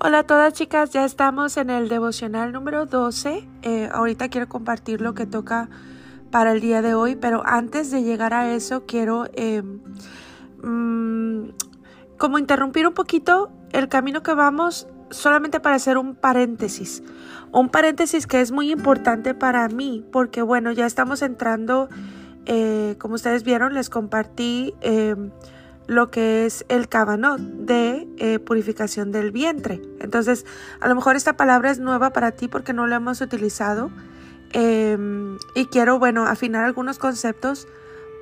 Hola a todas chicas, ya estamos en el devocional número 12. Eh, ahorita quiero compartir lo que toca para el día de hoy, pero antes de llegar a eso quiero em, mm, como interrumpir un poquito el camino que vamos solamente para hacer un paréntesis. Un paréntesis que es muy importante para mí porque bueno, ya estamos entrando, eh, como ustedes vieron, les compartí em, lo que es el cabanot de eh, purificación del vientre. Entonces, a lo mejor esta palabra es nueva para ti porque no la hemos utilizado. Em, y quiero, bueno, afinar algunos conceptos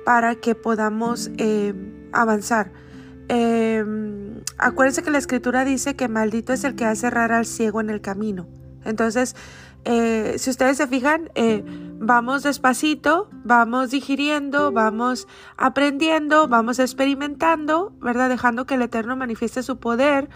para que podamos em, avanzar. Em, acuérdense que la escritura dice que maldito es el que hace errar al ciego en el camino. Entonces, eh, si ustedes se fijan, eh, vamos despacito, vamos digiriendo, vamos aprendiendo, vamos experimentando, ¿verdad? Dejando que el Eterno manifieste su poder,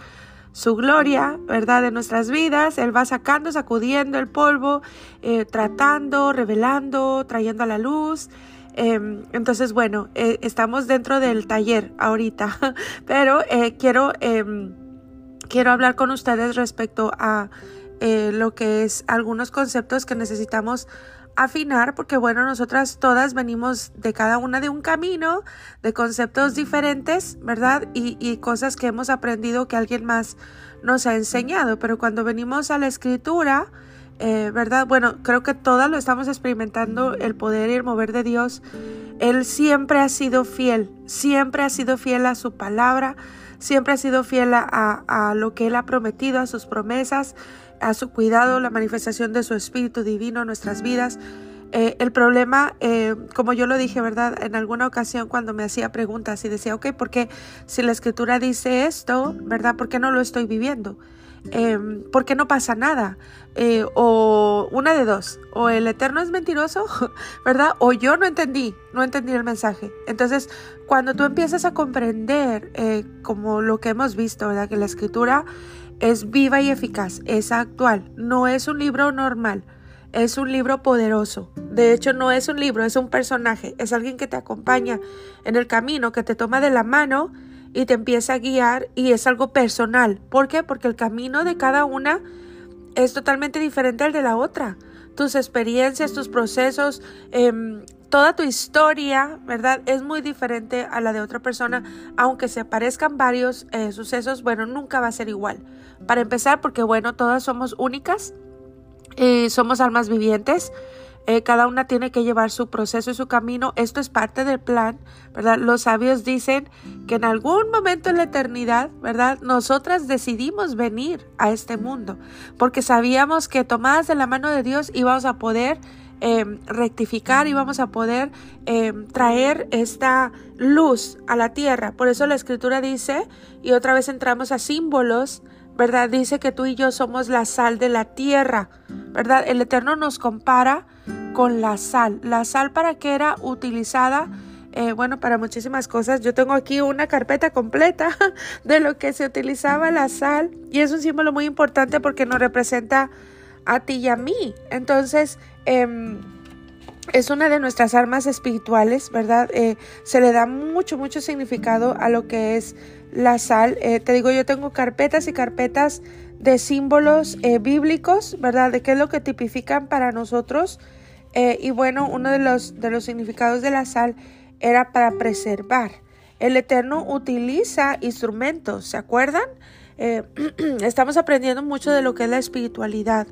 su gloria, ¿verdad? De nuestras vidas. Él va sacando, sacudiendo el polvo, eh, tratando, revelando, trayendo a la luz. Em, entonces, bueno, estamos dentro del taller ahorita, pero quiero, em, quiero hablar con ustedes respecto a lo que es algunos conceptos que necesitamos afinar porque bueno, nosotras todas venimos de cada una de un camino, de conceptos diferentes, ¿verdad? Y, y, cosas que hemos aprendido que alguien más nos ha enseñado, pero cuando venimos a la escritura, eh, ¿verdad? Bueno, creo que todas lo estamos experimentando, el poder y el mover de Dios. Él siempre ha sido fiel, siempre ha sido fiel a su palabra, siempre ha sido fiel a, a lo que Él ha prometido, a sus promesas a su cuidado, la manifestación de su Espíritu Divino en nuestras vidas. Eh, el problema, eh, como yo lo dije, ¿verdad? En alguna ocasión cuando me hacía preguntas y decía, ok, ¿por qué si la escritura dice esto, ¿verdad? ¿Por qué no lo estoy viviendo? Eh, ¿Por qué no pasa nada? o una de dos, o el Eterno es mentiroso, ¿verdad? O yo no entendí, no entendí el mensaje. Entonces, cuando tú empiezas a comprender, como lo que hemos visto, ¿verdad? Que la escritura es viva y eficaz, es actual, no es un libro normal, es un libro poderoso. De hecho, no es un libro, es un personaje, es alguien que te acompaña en el camino, que te toma de la mano y te empieza a guiar y es algo personal. ¿Por qué? Porque el camino de cada una es totalmente diferente al de la otra. Tus experiencias, tus procesos, eh, toda tu historia, ¿verdad? Es muy diferente a la de otra persona, aunque se parezcan varios eh, sucesos, bueno, nunca va a ser igual. Para empezar, porque bueno, todas somos únicas, y somos almas vivientes, eh, cada una tiene que llevar su proceso y su camino. Esto es parte del plan, ¿verdad? Los sabios dicen que en algún momento en la eternidad, ¿verdad? Nosotras decidimos venir a este mundo porque sabíamos que tomadas de la mano de Dios íbamos a poder Em, rectificar y vamos a poder em, traer esta luz a la tierra. Por eso la escritura dice, y otra vez entramos a símbolos, ¿verdad? Dice que tú y yo somos la sal de la tierra, ¿verdad? El Eterno nos compara con la sal. La sal para qué era utilizada. Eh, bueno, para muchísimas cosas. Yo tengo aquí una carpeta completa de lo que se utilizaba la sal y es un símbolo muy importante porque nos representa a ti y a mí. Entonces, Em, es una de nuestras armas espirituales, ¿verdad? Eh, se le da mucho, mucho significado a lo que es la sal. Eh, te digo, yo tengo carpetas y carpetas de símbolos eh, bíblicos, ¿verdad? De qué es lo que tipifican para nosotros. y bueno, uno de los, de los significados de la sal era para preservar. El Eterno utiliza instrumentos, ¿se acuerdan? estamos aprendiendo mucho de lo que es la espiritualidad.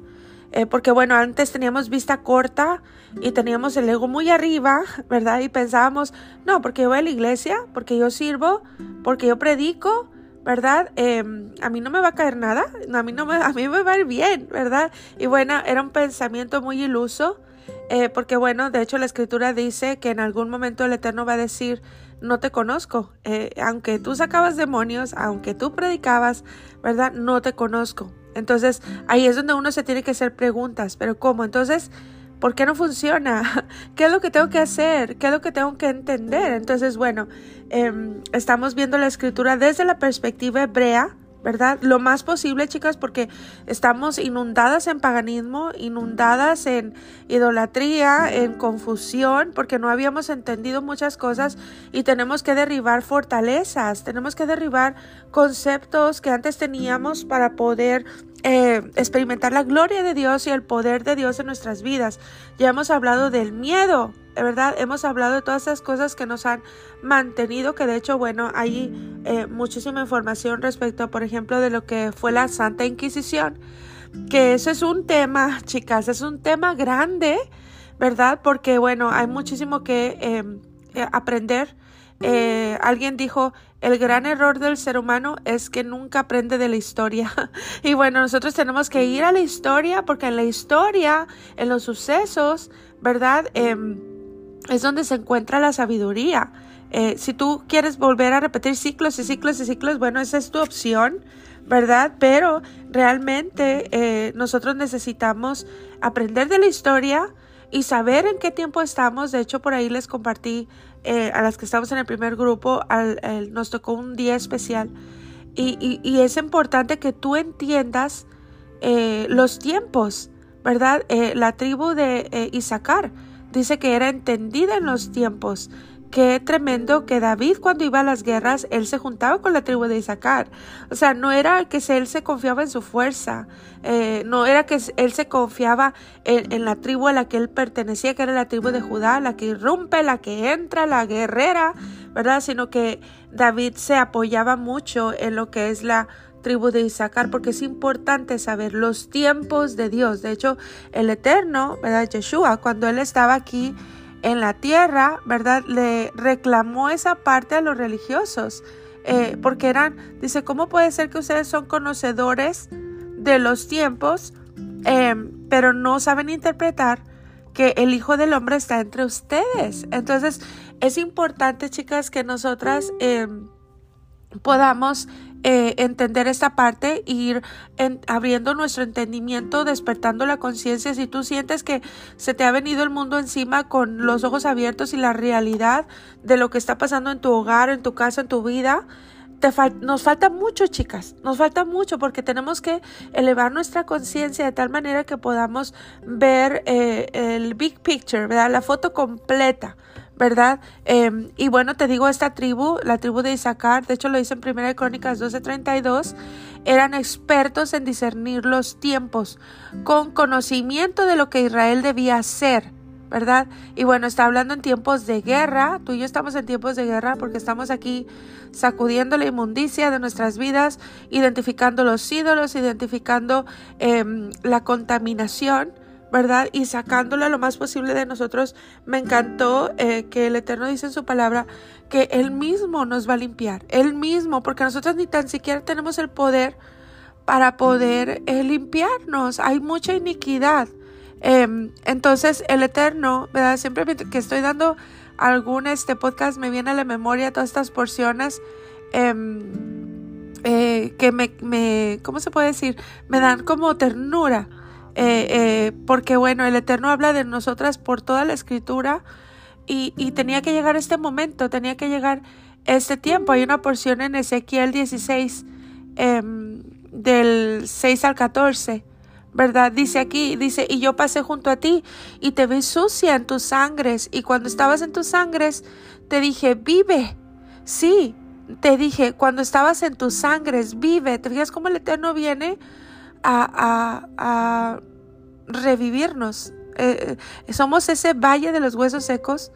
Eh, porque bueno, antes teníamos vista corta y teníamos el ego muy arriba, ¿verdad? Y pensábamos, no, porque yo voy a la iglesia, porque yo sirvo, porque yo predico, ¿verdad? Em, a mí no me va a caer nada, a mí, no me, a mí me va a ir bien, ¿verdad? Y bueno, era un pensamiento muy iluso, eh, porque bueno, de hecho la escritura dice que en algún momento el Eterno va a decir, no te conozco, eh, aunque tú sacabas demonios, aunque tú predicabas, ¿verdad? No te conozco. Entonces ahí es donde uno se tiene que hacer preguntas, pero ¿cómo? Entonces, ¿por qué no funciona? ¿Qué es lo que tengo que hacer? ¿Qué es lo que tengo que entender? Entonces, bueno, em, estamos viendo la escritura desde la perspectiva hebrea, ¿verdad? Lo más posible, chicas, porque estamos inundadas en paganismo, inundadas en idolatría, en confusión, porque no habíamos entendido muchas cosas y tenemos que derribar fortalezas, tenemos que derribar conceptos que antes teníamos para poder eh, experimentar la gloria de Dios y el poder de Dios en nuestras vidas. Ya hemos hablado del miedo, ¿verdad? Hemos hablado de todas esas cosas que nos han mantenido, que de hecho, bueno, hay eh, muchísima información respecto, por ejemplo, de lo que fue la Santa Inquisición, que ese es un tema, chicas, es un tema grande, ¿verdad? Porque, bueno, hay muchísimo que em, eh, aprender. Eh, alguien dijo, el gran error del ser humano es que nunca aprende de la historia. y bueno, nosotros tenemos que ir a la historia porque en la historia, en los sucesos, ¿verdad? Eh, es donde se encuentra la sabiduría. Eh, si tú quieres volver a repetir ciclos y ciclos y ciclos, bueno, esa es tu opción, ¿verdad? Pero realmente eh, nosotros necesitamos aprender de la historia y saber en qué tiempo estamos. De hecho, por ahí les compartí eh, a las que estamos en el primer grupo, nos tocó un día especial. Y, y, es importante que tú entiendas los tiempos, ¿verdad? la tribu de Isaacar dice que era entendida en los tiempos. Qué tremendo que David cuando iba a las guerras, él se juntaba con la tribu de Isaacar. O sea, no era que él se confiaba en su fuerza, eh, no era que él se confiaba en, la tribu a la que él pertenecía, que era la tribu de Judá, la que irrumpe, la que entra, la guerrera, ¿verdad? Sino que David se apoyaba mucho en lo que es la tribu de Isaacar, porque es importante saber los tiempos de Dios. De hecho, el Eterno, ¿verdad? Yeshua, cuando él estaba aquí en la tierra, ¿verdad? Le reclamó esa parte a los religiosos, eh, porque eran, dice, ¿cómo puede ser que ustedes son conocedores de los tiempos, em, pero no saben interpretar que el Hijo del Hombre está entre ustedes? Entonces, es importante, chicas, que nosotras em, podamos eh, entender esta parte, ir abriendo nuestro entendimiento, despertando la conciencia. Si tú sientes que se te ha venido el mundo encima con los ojos abiertos y la realidad de lo que está pasando en tu hogar, en tu casa, en tu vida, te nos falta mucho, chicas, nos falta mucho porque tenemos que elevar nuestra conciencia de tal manera que podamos ver eh, el big picture, ¿verdad? La foto completa ¿verdad? Em, y bueno, te digo, esta tribu, la tribu de Isaacar, de hecho lo dice en Primera Crónicas 12:32, eran expertos en discernir los tiempos, con conocimiento de lo que Israel debía hacer. ¿verdad? Y bueno, está hablando en tiempos de guerra, tú y yo estamos en tiempos de guerra porque estamos aquí sacudiendo la inmundicia de nuestras vidas, identificando los ídolos, identificando em, la contaminación, ¿verdad? Y sacándola lo más posible de nosotros. Me encantó eh, que el Eterno dice en su palabra que Él mismo nos va a limpiar, Él mismo, porque nosotros ni tan siquiera tenemos el poder para poder eh, limpiarnos. Hay mucha iniquidad. Em, entonces el Eterno, ¿verdad? Siempre que estoy dando algún este podcast me viene a la memoria todas estas porciones. Em, eh, que me, ¿cómo se puede decir? Me dan como ternura, eh, eh, porque bueno, el Eterno habla de nosotras por toda la escritura y, tenía que llegar este momento, tenía que llegar este tiempo. Hay una porción en Ezequiel 16, em, del 6 al 14. ¿verdad? Dice aquí, dice, y yo pasé junto a ti y te vi sucia en tus sangres y cuando estabas en tus sangres te dije, vive. Sí, te dije, cuando estabas en tus sangres, vive. ¿Te fijas cómo el Eterno viene a, revivirnos. Eh, eh, somos ese valle de los huesos secos,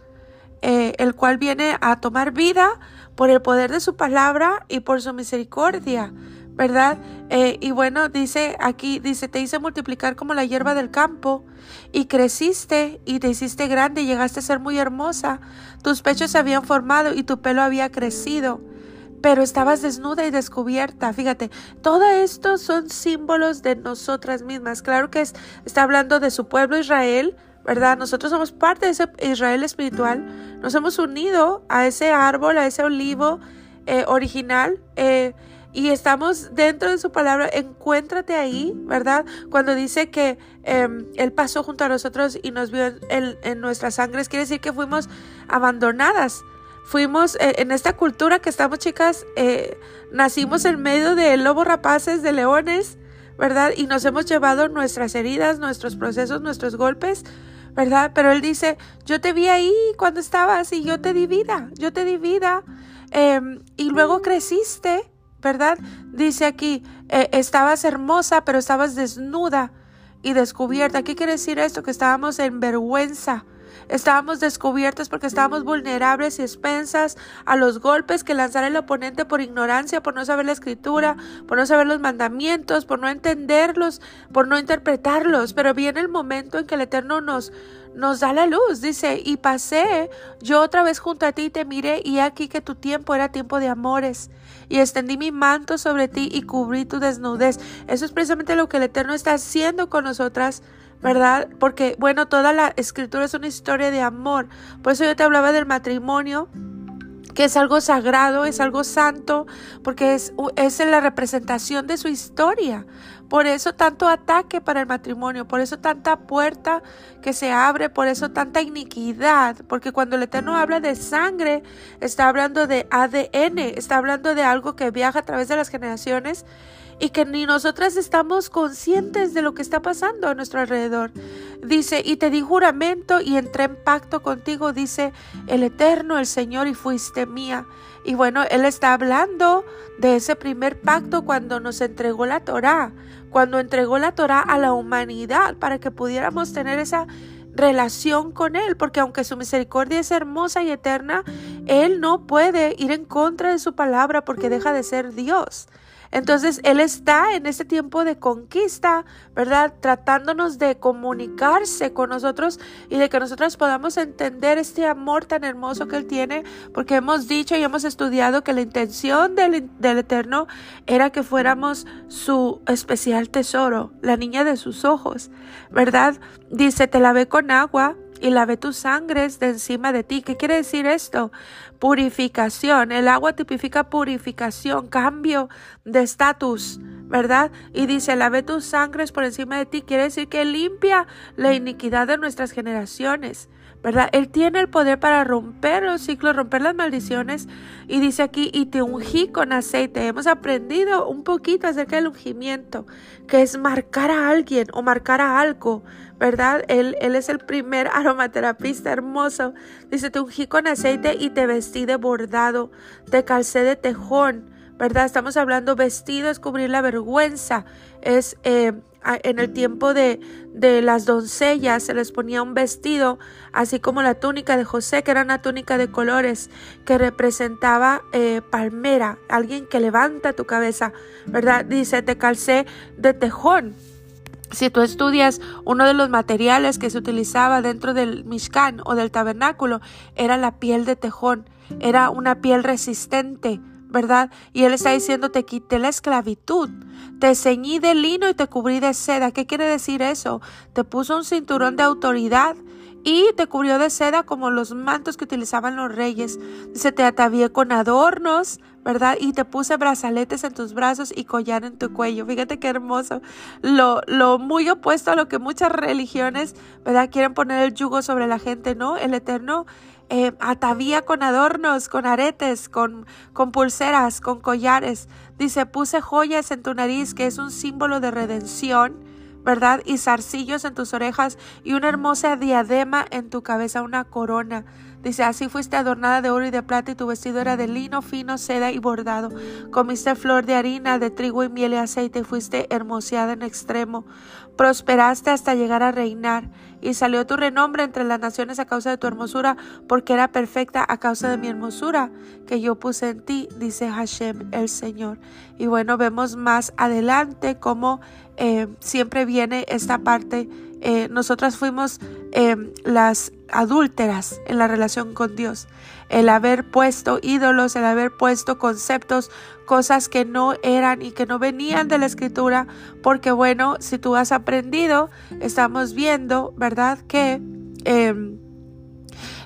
eh, el cual viene a tomar vida por el poder de su palabra y por su misericordia, ¿verdad? y bueno, dice aquí, dice, te hice multiplicar como la hierba del campo y creciste y te hiciste grande y llegaste a ser muy hermosa. Tus pechos se habían formado y tu pelo había crecido pero estabas desnuda y descubierta. Fíjate, todo esto son símbolos de nosotras mismas. Claro que es, está hablando de su pueblo Israel, ¿verdad? Nosotros somos parte de ese Israel espiritual. Nos hemos unido a ese árbol, a ese olivo eh, original. Eh, y estamos dentro de su palabra, encuéntrate ahí, ¿verdad? Cuando dice que em, Él pasó junto a nosotros y nos vio en nuestras sangres, quiere decir que fuimos abandonadas fuimos eh, en esta cultura que estamos chicas, eh, nacimos en medio de lobos rapaces, de leones, ¿verdad? Y nos hemos llevado nuestras heridas, nuestros procesos, nuestros golpes, ¿verdad? Pero Él dice, yo te vi ahí cuando estabas y yo te di vida, yo te di vida. Em, y luego creciste, ¿verdad? Dice aquí, eh, estabas hermosa, pero estabas desnuda y descubierta. ¿Qué quiere decir esto? Que estábamos en vergüenza. Estábamos descubiertos porque estábamos vulnerables y expensas a los golpes que lanzara el oponente por ignorancia, por no saber la escritura, por no saber los mandamientos, por no entenderlos, por no interpretarlos. Pero viene el momento en que el Eterno nos, nos da la luz. Dice, y pasé yo otra vez junto a ti y te miré y aquí que tu tiempo era tiempo de amores. Y extendí mi manto sobre ti y cubrí tu desnudez. Eso es precisamente lo que el Eterno está haciendo con nosotras. ¿Verdad? Porque, bueno, toda la escritura es una historia de amor. Por eso yo te hablaba del matrimonio, que es algo sagrado, es algo santo, porque es, es la representación de su historia. Por eso tanto ataque para el matrimonio, por eso tanta puerta que se abre, por eso tanta iniquidad, porque cuando el Eterno habla de sangre, está hablando de ADN, está hablando de algo que viaja a través de las generaciones y que ni nosotras estamos conscientes de lo que está pasando a nuestro alrededor. Dice, y te di juramento y entré en pacto contigo, dice el Eterno, el Señor, y fuiste mía. Y bueno, Él está hablando de ese primer pacto cuando nos entregó la Torá, cuando entregó la Torá a la humanidad para que pudiéramos tener esa relación con Él, porque aunque su misericordia es hermosa y eterna, Él no puede ir en contra de su palabra porque deja de ser Dios. Entonces Él está en este tiempo de conquista, ¿verdad? Tratándonos de comunicarse con nosotros y de que nosotros podamos entender este amor tan hermoso que Él tiene, porque hemos dicho y hemos estudiado que la intención del, del Eterno era que fuéramos su especial tesoro, la niña de sus ojos, ¿verdad? Dice, te lavé con agua y lave tus sangres de encima de ti. ¿Qué quiere decir esto? Purificación. El agua tipifica purificación, cambio de estatus, ¿verdad? Y dice, lave tus sangres por encima de ti. Quiere decir que limpia la iniquidad de nuestras generaciones. ¿verdad? Él tiene el poder para romper los ciclos, romper las maldiciones. Y dice aquí, y te ungí con aceite. Hemos aprendido un poquito acerca del ungimiento, que es marcar a alguien o marcar a algo, ¿verdad? Él, él es el primer aromaterapista hermoso. Dice, te ungí con aceite y te vestí de bordado, te calcé de tejón. ¿Verdad? Estamos hablando vestido, es cubrir la vergüenza, es eh, en el tiempo de, de, las doncellas se les ponía un vestido, así como la túnica de José, que era una túnica de colores, que representaba eh, palmera, alguien que levanta tu cabeza, ¿verdad? Dice, te calcé de tejón. Si tú estudias uno de los materiales que se utilizaba dentro del Mishkan o del tabernáculo, era la piel de tejón, era una piel resistente, ¿verdad? Y él está diciendo, te quité la esclavitud, te ceñí de lino y te cubrí de seda. ¿Qué quiere decir eso? Te puso un cinturón de autoridad y te cubrió de seda como los mantos que utilizaban los reyes. Dice, te atavié con adornos, ¿verdad? Y te puse brazaletes en tus brazos y collar en tu cuello. Fíjate qué hermoso. Lo, lo muy opuesto a lo que muchas religiones, ¿verdad? Quieren poner el yugo sobre la gente, ¿no? El Eterno eh, atavía con adornos, con aretes, con, con pulseras, con collares. Dice, puse joyas en tu nariz, que es un símbolo de redención, ¿verdad? Y zarcillos en tus orejas y una hermosa diadema en tu cabeza, una corona. Dice, así fuiste adornada de oro y de plata y tu vestido era de lino fino, seda y bordado. Comiste flor de harina, de trigo y miel y aceite y fuiste hermoseada en extremo. Prosperaste hasta llegar a reinar y salió tu renombre entre las naciones a causa de tu hermosura, porque era perfecta a causa de mi hermosura que yo puse en ti, dice Hashem el Señor. Y bueno, vemos más adelante cómo eh, siempre viene esta parte eh, nosotras fuimos em, las adúlteras en la relación con Dios. El haber puesto ídolos, el haber puesto conceptos, cosas que no eran y que no venían de la escritura, porque bueno, si tú has aprendido, estamos viendo, ¿verdad? Que em,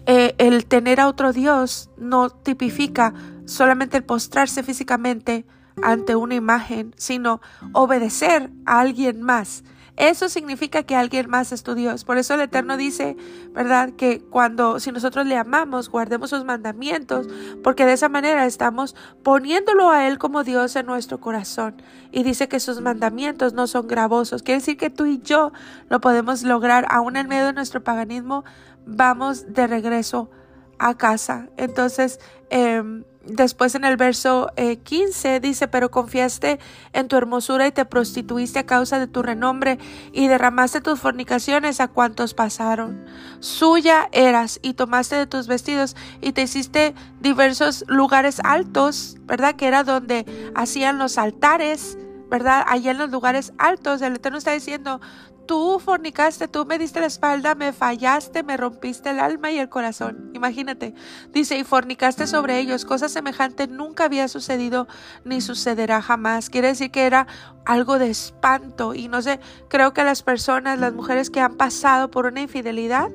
eh, el tener a otro Dios no tipifica solamente el postrarse físicamente ante una imagen, sino obedecer a alguien más eso significa que alguien más es tu Dios. Por eso el Eterno dice, ¿verdad? Que cuando, si nosotros le amamos, guardemos sus mandamientos, porque de esa manera estamos poniéndolo a Él como Dios en nuestro corazón. Y dice que sus mandamientos no son gravosos. Quiere decir que tú y yo lo podemos lograr, aún en medio de nuestro paganismo, vamos de regreso a casa. Entonces, eh, Después en el verso 15 eh, dice, pero confiaste en tu hermosura y te prostituiste a causa de tu renombre y derramaste tus fornicaciones a cuantos pasaron. Suya eras y tomaste de tus vestidos y te hiciste diversos lugares altos, ¿verdad? Que era donde hacían los altares, ¿verdad? Allá en los lugares altos, el Eterno está diciendo, tú fornicaste, tú me diste la espalda, me fallaste, me rompiste el alma y el corazón. Imagínate. Dice, y fornicaste sobre ellos. Cosa semejante nunca había sucedido ni sucederá jamás. Quiere decir que era algo de espanto. Y no sé, creo que las personas, las mujeres que han pasado por una infidelidad,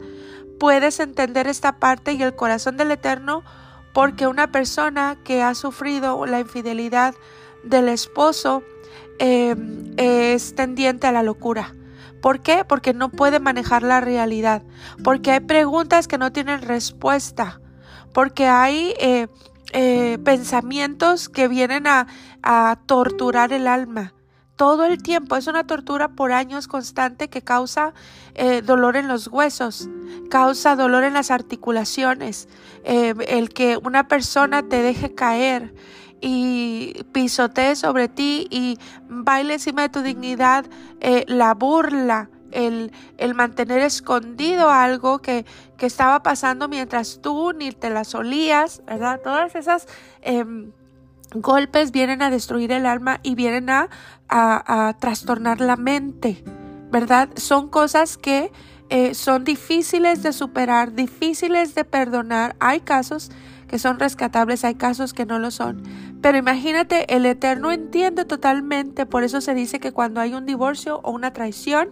puedes entender esta parte y el corazón del Eterno porque una persona que ha sufrido la infidelidad del esposo eh, es tendiente a la locura ¿Por qué? Porque no puede manejar la realidad, porque hay preguntas que no tienen respuesta, porque hay eh, eh, pensamientos que vienen a, torturar el alma. Todo el tiempo. Es una tortura por años constante que causa eh, dolor en los huesos, causa dolor en las articulaciones, el que una persona te deje caer, y pisotee sobre ti y baile encima de tu dignidad, eh, la burla, el, el, mantener escondido algo que, que, estaba pasando mientras tú ni te las olías, ¿verdad? Todas esas em, golpes vienen a destruir el alma y vienen a, a, trastornar la mente, ¿verdad? Son cosas que eh, son difíciles de superar, difíciles de perdonar. Hay casos que son rescatables, hay casos que no lo son. Pero imagínate, el Eterno entiende totalmente, por eso se dice que cuando hay un divorcio o una traición,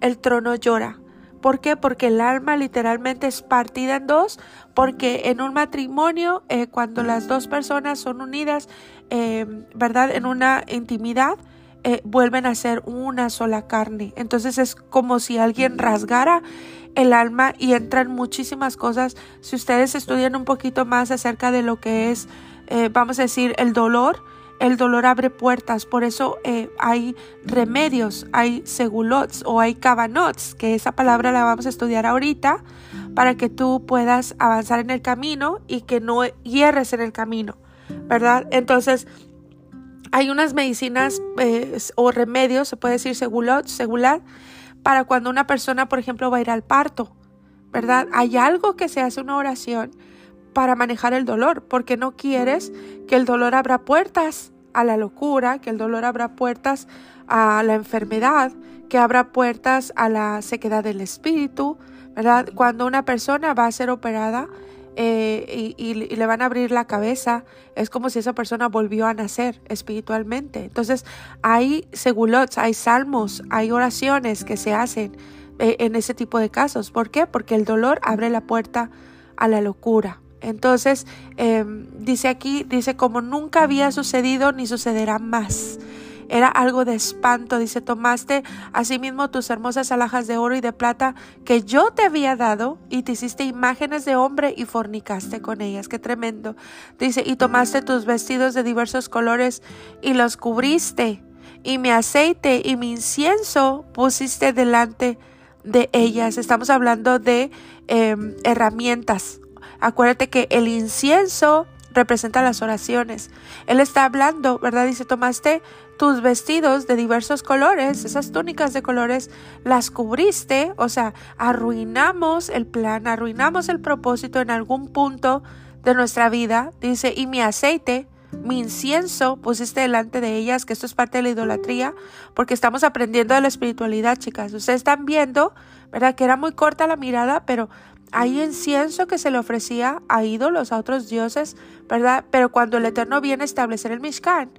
el trono llora. ¿Por qué? Porque el alma literalmente es partida en dos, porque en un matrimonio, eh, cuando las dos personas son unidas, eh, ¿verdad? En una intimidad, eh, vuelven a ser una sola carne. Entonces es como si alguien rasgara el alma y entran muchísimas cosas. Si ustedes estudian un poquito más acerca de lo que es, eh, vamos a decir, el dolor, el dolor abre puertas, por eso eh, hay remedios, hay segulots o hay cabanots, que esa palabra la vamos a estudiar ahorita, para que tú puedas avanzar en el camino y que no hierres en el camino, ¿verdad? Entonces, hay unas medicinas eh, o remedios, se puede decir segulot, segulat, para cuando una persona, por ejemplo, va a ir al parto, ¿verdad? Hay algo que se hace una oración para manejar el dolor, porque no quieres que el dolor abra puertas a la locura, que el dolor abra puertas a la enfermedad, que abra puertas a la sequedad del espíritu, ¿verdad? Cuando una persona va a ser operada, eh, y, le van a abrir la cabeza, es como si esa persona volvió a nacer espiritualmente. Entonces hay segulots, hay salmos, hay oraciones que se hacen eh, en ese tipo de casos. ¿Por qué? Porque el dolor abre la puerta a la locura. Entonces, em, dice aquí, dice como nunca había sucedido ni sucederá más. Era algo de espanto. Dice, tomaste asimismo tus hermosas alhajas de oro y de plata que yo te había dado y te hiciste imágenes de hombre y fornicaste con ellas. Qué tremendo. Dice, y tomaste tus vestidos de diversos colores y los cubriste y mi aceite y mi incienso pusiste delante de ellas. Estamos hablando de em, herramientas. Acuérdate que el incienso representa las oraciones. Él está hablando, ¿verdad? Dice, tomaste tus vestidos de diversos colores, esas túnicas de colores, las cubriste, o sea, arruinamos el plan, arruinamos el propósito en algún punto de nuestra vida, dice, y mi aceite, mi incienso pusiste delante de ellas, que esto es parte de la idolatría, porque estamos aprendiendo de la espiritualidad, chicas. Ustedes están viendo, ¿verdad? Que era muy corta la mirada, pero hay incienso que se le ofrecía a ídolos, a otros dioses, ¿verdad? Pero cuando el Eterno viene a establecer el Mishkan,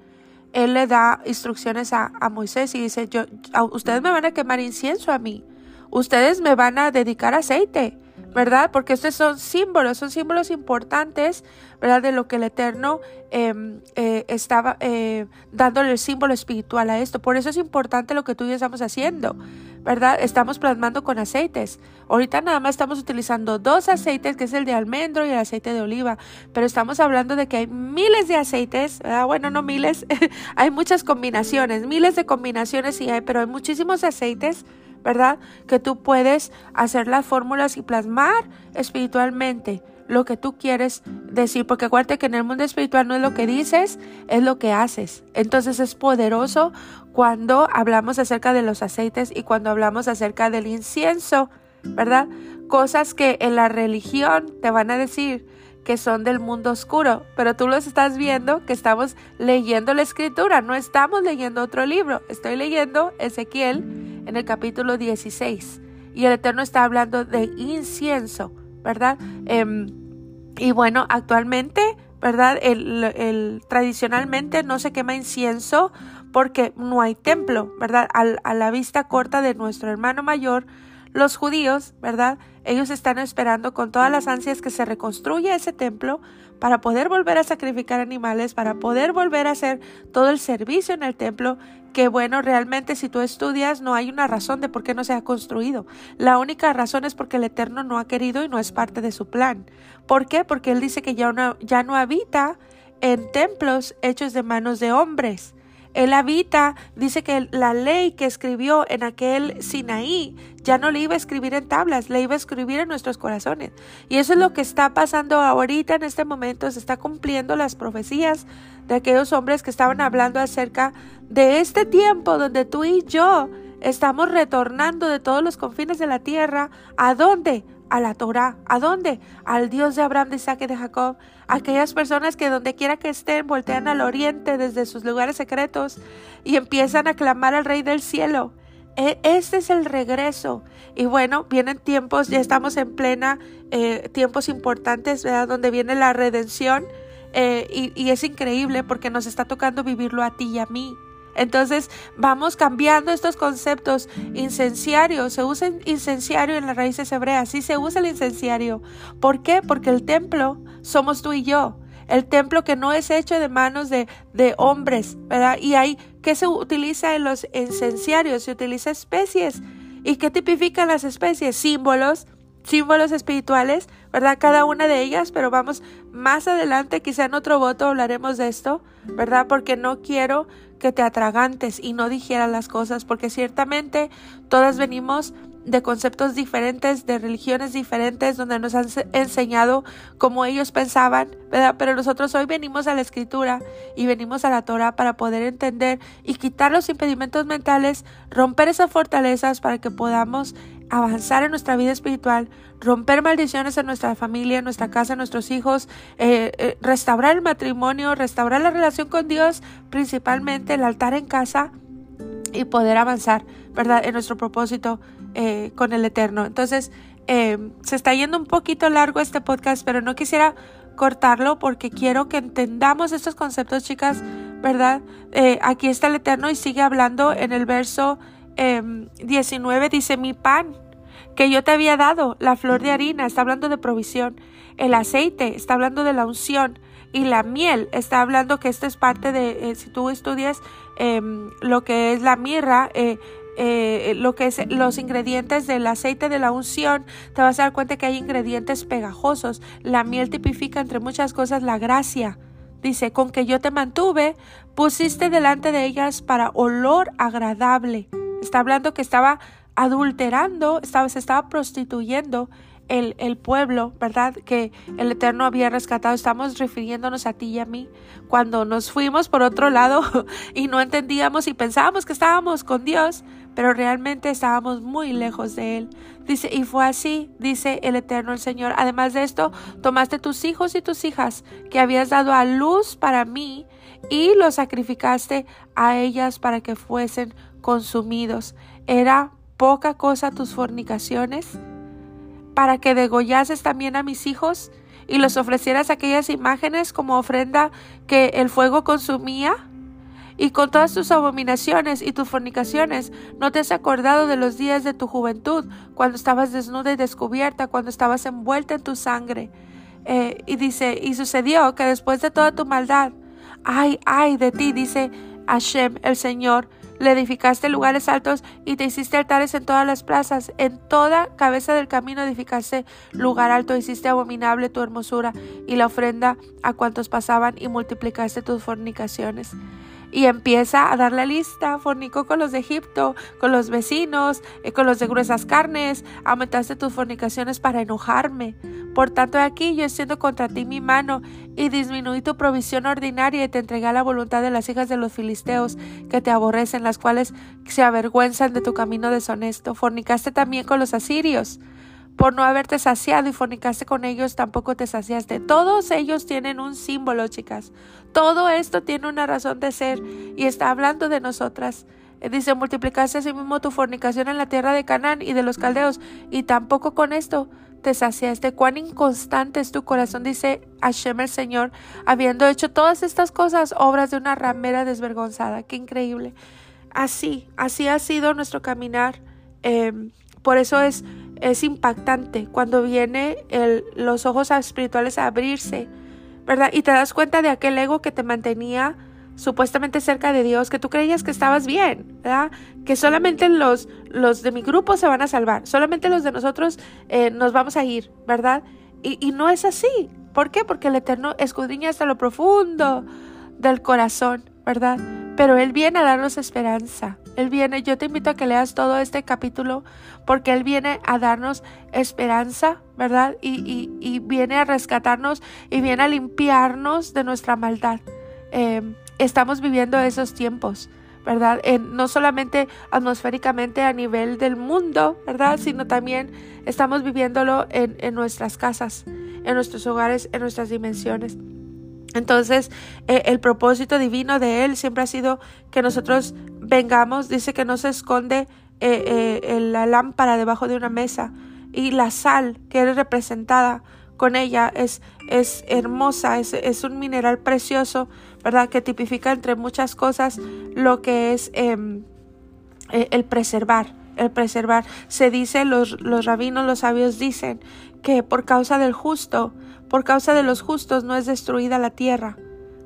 él le da instrucciones a, Moisés y dice, yo, ustedes me van a quemar incienso a mí, ustedes me van a dedicar aceite, ¿verdad? Porque estos son símbolos, son símbolos importantes, ¿verdad? De lo que el Eterno em, eh, estaba eh, dándole el símbolo espiritual a esto. Por eso es importante lo que tú y yo estamos haciendo, ¿verdad? Estamos plasmando con aceites. Ahorita nada más estamos utilizando dos aceites, que es el de almendro y el aceite de oliva, pero estamos hablando de que hay miles de aceites, ¿verdad? Bueno, no miles, hay muchas combinaciones, miles de combinaciones sí hay, pero hay muchísimos aceites ¿verdad? Que tú puedes hacer las fórmulas y plasmar espiritualmente lo que tú quieres decir, porque acuérdate que en el mundo espiritual no es lo que dices, es lo que haces. Entonces es poderoso cuando hablamos acerca de los aceites y cuando hablamos acerca del incienso, ¿verdad? Cosas que en la religión te van a decir que son del mundo oscuro, pero tú los estás viendo que estamos leyendo la escritura, no estamos leyendo otro libro, estoy leyendo Ezequiel en el capítulo 16. Y el Eterno está hablando de incienso, ¿verdad? Em, y bueno, actualmente, ¿verdad? El, tradicionalmente no se quema incienso porque no hay templo, ¿verdad? a la vista corta de nuestro hermano mayor, los judíos, ¿verdad? Ellos están esperando con todas las ansias que se reconstruya ese templo para poder volver a sacrificar animales, para poder volver a hacer todo el servicio en el templo, que bueno, realmente si tú estudias no hay una razón de por qué no se ha construido. La única razón es porque el Eterno no ha querido y no es parte de su plan. ¿Por qué? Porque Él dice que ya no, ya no habita en templos hechos de manos de hombres. Él habita, dice que la ley que escribió en aquel Sinaí ya no le iba a escribir en tablas, le iba a escribir en nuestros corazones. Y eso es lo que está pasando ahorita en este momento, se está cumpliendo las profecías de aquellos hombres que estaban hablando acerca de este tiempo donde tú y yo estamos retornando de todos los confines de la tierra. ¿A dónde? A la Torah. ¿A dónde? Al Dios de Abraham, de Isaac y de Jacob. Aquellas personas que donde quiera que estén voltean al oriente desde sus lugares secretos y empiezan a clamar al Rey del cielo. E, este es el regreso. Y bueno, vienen tiempos, ya estamos en plena, eh, tiempos importantes, ¿verdad? Donde viene la redención. Eh, y, y es increíble porque nos está tocando vivirlo a ti y a mí. Entonces vamos cambiando estos conceptos. Incenciario, se usa incenciario en las raíces hebreas, sí se usa el incenciario. ¿Por qué? Porque el templo somos tú y yo. El templo que no es hecho de manos de, hombres, ¿verdad? Y hay, ¿qué se utiliza en los incenciarios? Se utiliza especies. ¿Y qué tipifican las especies? Símbolos, símbolos espirituales, ¿verdad? Cada una de ellas, pero vamos más adelante, quizá en otro voto hablaremos de esto, ¿verdad? Porque no quiero que te atragantes y no dijeras las cosas, porque ciertamente todas venimos de conceptos diferentes, de religiones diferentes, donde nos han enseñado como ellos pensaban, ¿verdad? Pero nosotros hoy venimos a la escritura y venimos a la Torah para poder entender y quitar los impedimentos mentales, romper esas fortalezas para que podamos avanzar en nuestra vida espiritual, romper maldiciones en nuestra familia, en nuestra casa, en nuestros hijos, eh, eh, restaurar el matrimonio, restaurar la relación con Dios, principalmente el altar en casa y poder avanzar, ¿verdad? En nuestro propósito eh, con el Eterno. Entonces, eh, se está yendo un poquito largo este podcast, pero no quisiera cortarlo porque quiero que entendamos estos conceptos, chicas, ¿verdad? Eh, aquí está el Eterno y sigue hablando en el verso 19, dice, mi pan que yo te había dado, la flor de harina, está hablando de provisión, el aceite, está hablando de la unción, y la miel está hablando que esto es parte de, si tú estudias em, lo que es la mirra, eh, eh, lo que es los ingredientes del aceite de la unción, te vas a dar cuenta que hay ingredientes pegajosos. La miel tipifica entre muchas cosas la gracia. Dice, con que yo te mantuve, pusiste delante de ellas para olor agradable. Está hablando que estaba adulterando, estaba, se estaba prostituyendo el, el, pueblo, ¿verdad? Que el Eterno había rescatado. Estamos refiriéndonos a ti y a mí. Cuando nos fuimos por otro lado y no entendíamos y pensábamos que estábamos con Dios, pero realmente estábamos muy lejos de Él. Dice, y fue así, dice el Eterno el Señor. Además de esto, tomaste tus hijos y tus hijas que habías dado a luz para mí y los sacrificaste a ellas para que fuesen consumidos. ¿Era poca cosa tus fornicaciones? ¿Para que degollases también a mis hijos y los ofrecieras aquellas imágenes como ofrenda que el fuego consumía? y con todas tus abominaciones y tus fornicaciones, no te has acordado de los días de tu juventud, cuando estabas desnuda y descubierta, cuando estabas envuelta en tu sangre. Eh, y dice, y sucedió que después de toda tu maldad, ay, ay de ti, dice Hashem, el Señor, le edificaste lugares altos y te hiciste altares en todas las plazas. En toda cabeza del camino edificaste lugar alto, hiciste abominable tu hermosura y la ofrenda a cuantos pasaban y multiplicaste tus fornicaciones y empieza a dar la lista. Fornicó con los de Egipto, con los vecinos, eh, con los de gruesas carnes. Aumentaste tus fornicaciones para enojarme. Por tanto, aquí yo extiendo contra ti mi mano y disminuí tu provisión ordinaria y te entregué a la voluntad de las hijas de los filisteos que te aborrecen, las cuales se avergüenzan de tu camino deshonesto. Fornicaste también con los asirios por no haberte saciado y fornicaste con ellos, tampoco te saciaste. Todos ellos tienen un símbolo, chicas. Todo esto tiene una razón de ser y está hablando de nosotras. Eh, dice, multiplicaste asimismo tu fornicación en la tierra de Canaán y de los caldeos, y tampoco con esto te saciaste. Cuán inconstante es tu corazón, dice Hashem el Señor, habiendo hecho todas estas cosas, obras de una ramera desvergonzada. Qué increíble. Así, así ha sido nuestro caminar. Em, por eso es es impactante cuando viene el, los ojos espirituales a abrirse, ¿verdad? Y te das cuenta de aquel ego que te mantenía supuestamente cerca de Dios, que tú creías que estabas bien, ¿verdad? Que solamente los, los de mi grupo se van a salvar, solamente los de nosotros eh, nos vamos a ir, ¿verdad? Y, y no es así. ¿Por qué? Porque el Eterno escudriña hasta lo profundo del corazón, ¿verdad? Pero Él viene a darnos esperanza. Él viene, yo te invito a que leas todo este capítulo porque Él viene a darnos esperanza, ¿verdad? Y, y, viene a rescatarnos y viene a limpiarnos de nuestra maldad. Em, estamos viviendo esos tiempos, ¿verdad? no solamente atmosféricamente a nivel del mundo, ¿verdad? Sino también estamos viviéndolo en, en nuestras casas, en nuestros hogares, en nuestras dimensiones. Entonces, eh, el propósito divino de Él siempre ha sido que nosotros vengamos, dice que no se esconde eh, eh, la lámpara debajo de una mesa y la sal que es representada con ella es, es hermosa, es, es, un mineral precioso, ¿verdad? Que tipifica entre muchas cosas lo que es em, el preservar, el preservar. Se dice, los, los rabinos, los sabios dicen que por causa del justo, por causa de los justos no es destruida la tierra,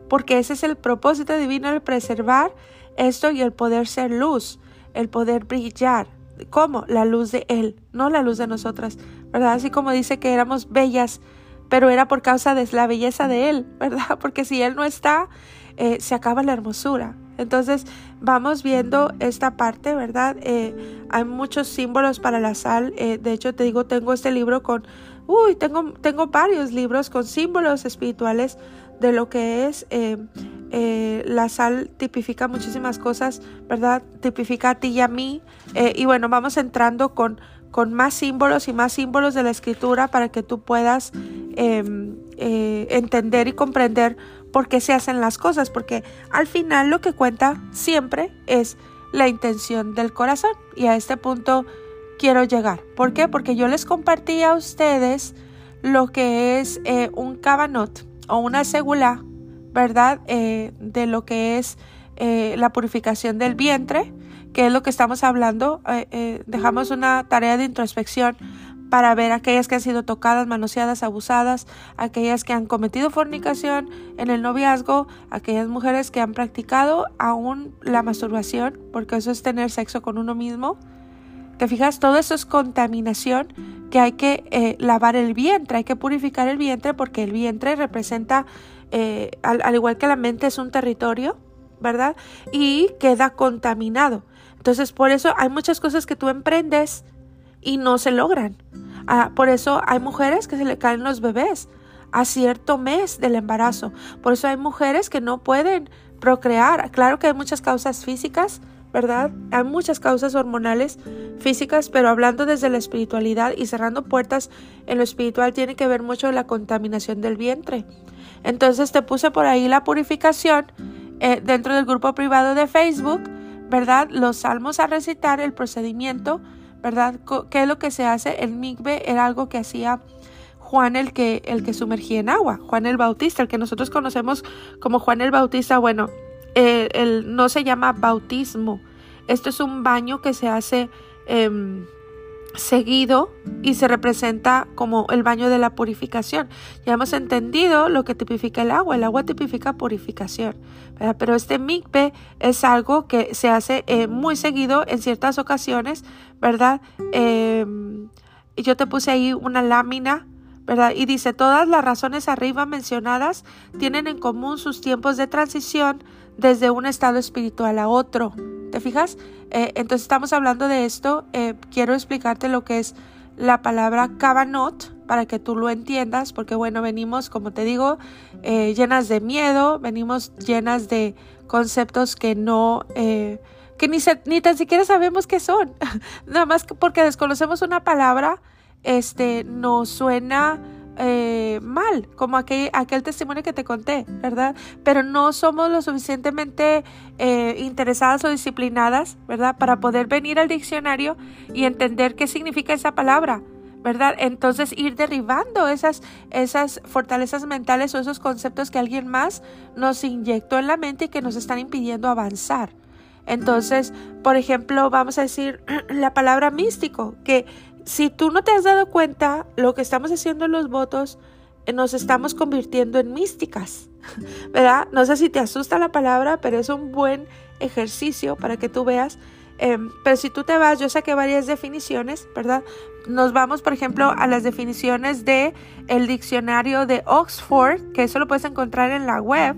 porque ese es el propósito divino, el preservar esto y el poder ser luz, el poder brillar. ¿Cómo? La luz de Él, no la luz de nosotras, ¿verdad? Así como dice que éramos bellas, pero era por causa de la belleza de Él, ¿verdad? Porque si Él no está, eh, se acaba la hermosura. Entonces vamos viendo esta parte, ¿verdad? Eh, hay muchos símbolos para la sal. Eh, de hecho, te digo, tengo este libro con Uy, tengo, tengo varios libros con símbolos espirituales de lo que es eh, eh, la sal tipifica muchísimas cosas, ¿verdad? Tipifica a ti y a mí. Eh, y bueno, vamos entrando con, con más símbolos y más símbolos de la escritura para que tú puedas em, entender y comprender por qué se hacen las cosas, porque al final lo que cuenta siempre es la intención del corazón. Y a este punto quiero llegar. ¿Por qué? Porque yo les compartí a ustedes lo que es eh, un cabanot o una segula, ¿verdad? Eh, de lo que es eh, la purificación del vientre, que es lo que estamos hablando. dejamos una tarea de introspección para ver aquellas que han sido tocadas, manoseadas, abusadas, aquellas que han cometido fornicación en el noviazgo, aquellas mujeres que han practicado aún la masturbación, porque eso es tener sexo con uno mismo, ¿Te fijas? Todo eso es contaminación que hay que eh, lavar el vientre, hay que purificar el vientre porque el vientre representa, eh, al, igual que la mente, es un territorio, ¿verdad? Y queda contaminado. Entonces, por eso hay muchas cosas que tú emprendes y no se logran. Ah, por eso hay mujeres que se le caen los bebés a cierto mes del embarazo. Por eso hay mujeres que no pueden procrear. Claro que hay muchas causas físicas, ¿verdad? Hay muchas causas hormonales, físicas, pero hablando desde la espiritualidad y cerrando puertas en lo espiritual tiene que ver mucho la contaminación del vientre. Entonces te puse por ahí la purificación eh, dentro del grupo privado de Facebook, ¿verdad? Los salmos a recitar, el procedimiento, ¿verdad? ¿Qué es lo que se hace? El migbe era algo que hacía Juan el que, el que sumergía en agua, Juan el Bautista, el que nosotros conocemos como Juan el Bautista, bueno, eh, no se llama bautismo. Esto es un baño que se hace em, seguido y se representa como el baño de la purificación. Ya hemos entendido lo que tipifica el agua. El agua tipifica purificación. Pero este mikve es algo que se hace eh, muy seguido en ciertas ocasiones, ¿verdad? Em, yo te puse ahí una lámina. ¿verdad? Y dice, todas las razones arriba mencionadas tienen en común sus tiempos de transición desde un estado espiritual a otro. ¿Te fijas? Eh, entonces estamos hablando de esto. Eh, quiero explicarte lo que es la palabra kavanot para que tú lo entiendas, porque bueno, venimos, como te digo, eh, llenas de miedo, venimos llenas de conceptos que no, que ni, ni tan siquiera sabemos qué son. Nada más porque desconocemos una palabra, este, nos suena eh, mal, como aquel, aquel testimonio que te conté, ¿verdad? Pero no somos lo suficientemente eh, interesadas o disciplinadas, ¿verdad? Para poder venir al diccionario y entender qué significa esa palabra. ¿verdad? Entonces ir derribando esas, esas fortalezas mentales o esos conceptos que alguien más nos inyectó en la mente y que nos están impidiendo avanzar. Entonces, por ejemplo, vamos a decir la palabra místico, que si tú no te has dado cuenta, lo que estamos haciendo en los votos, eh, nos estamos convirtiendo en místicas, ¿verdad? No sé si te asusta la palabra, pero es un buen ejercicio para que tú veas. Em, pero si tú te vas, yo saqué varias definiciones, ¿verdad? Nos vamos, por ejemplo, a las definiciones de el diccionario de Oxford, que eso lo puedes encontrar en la web.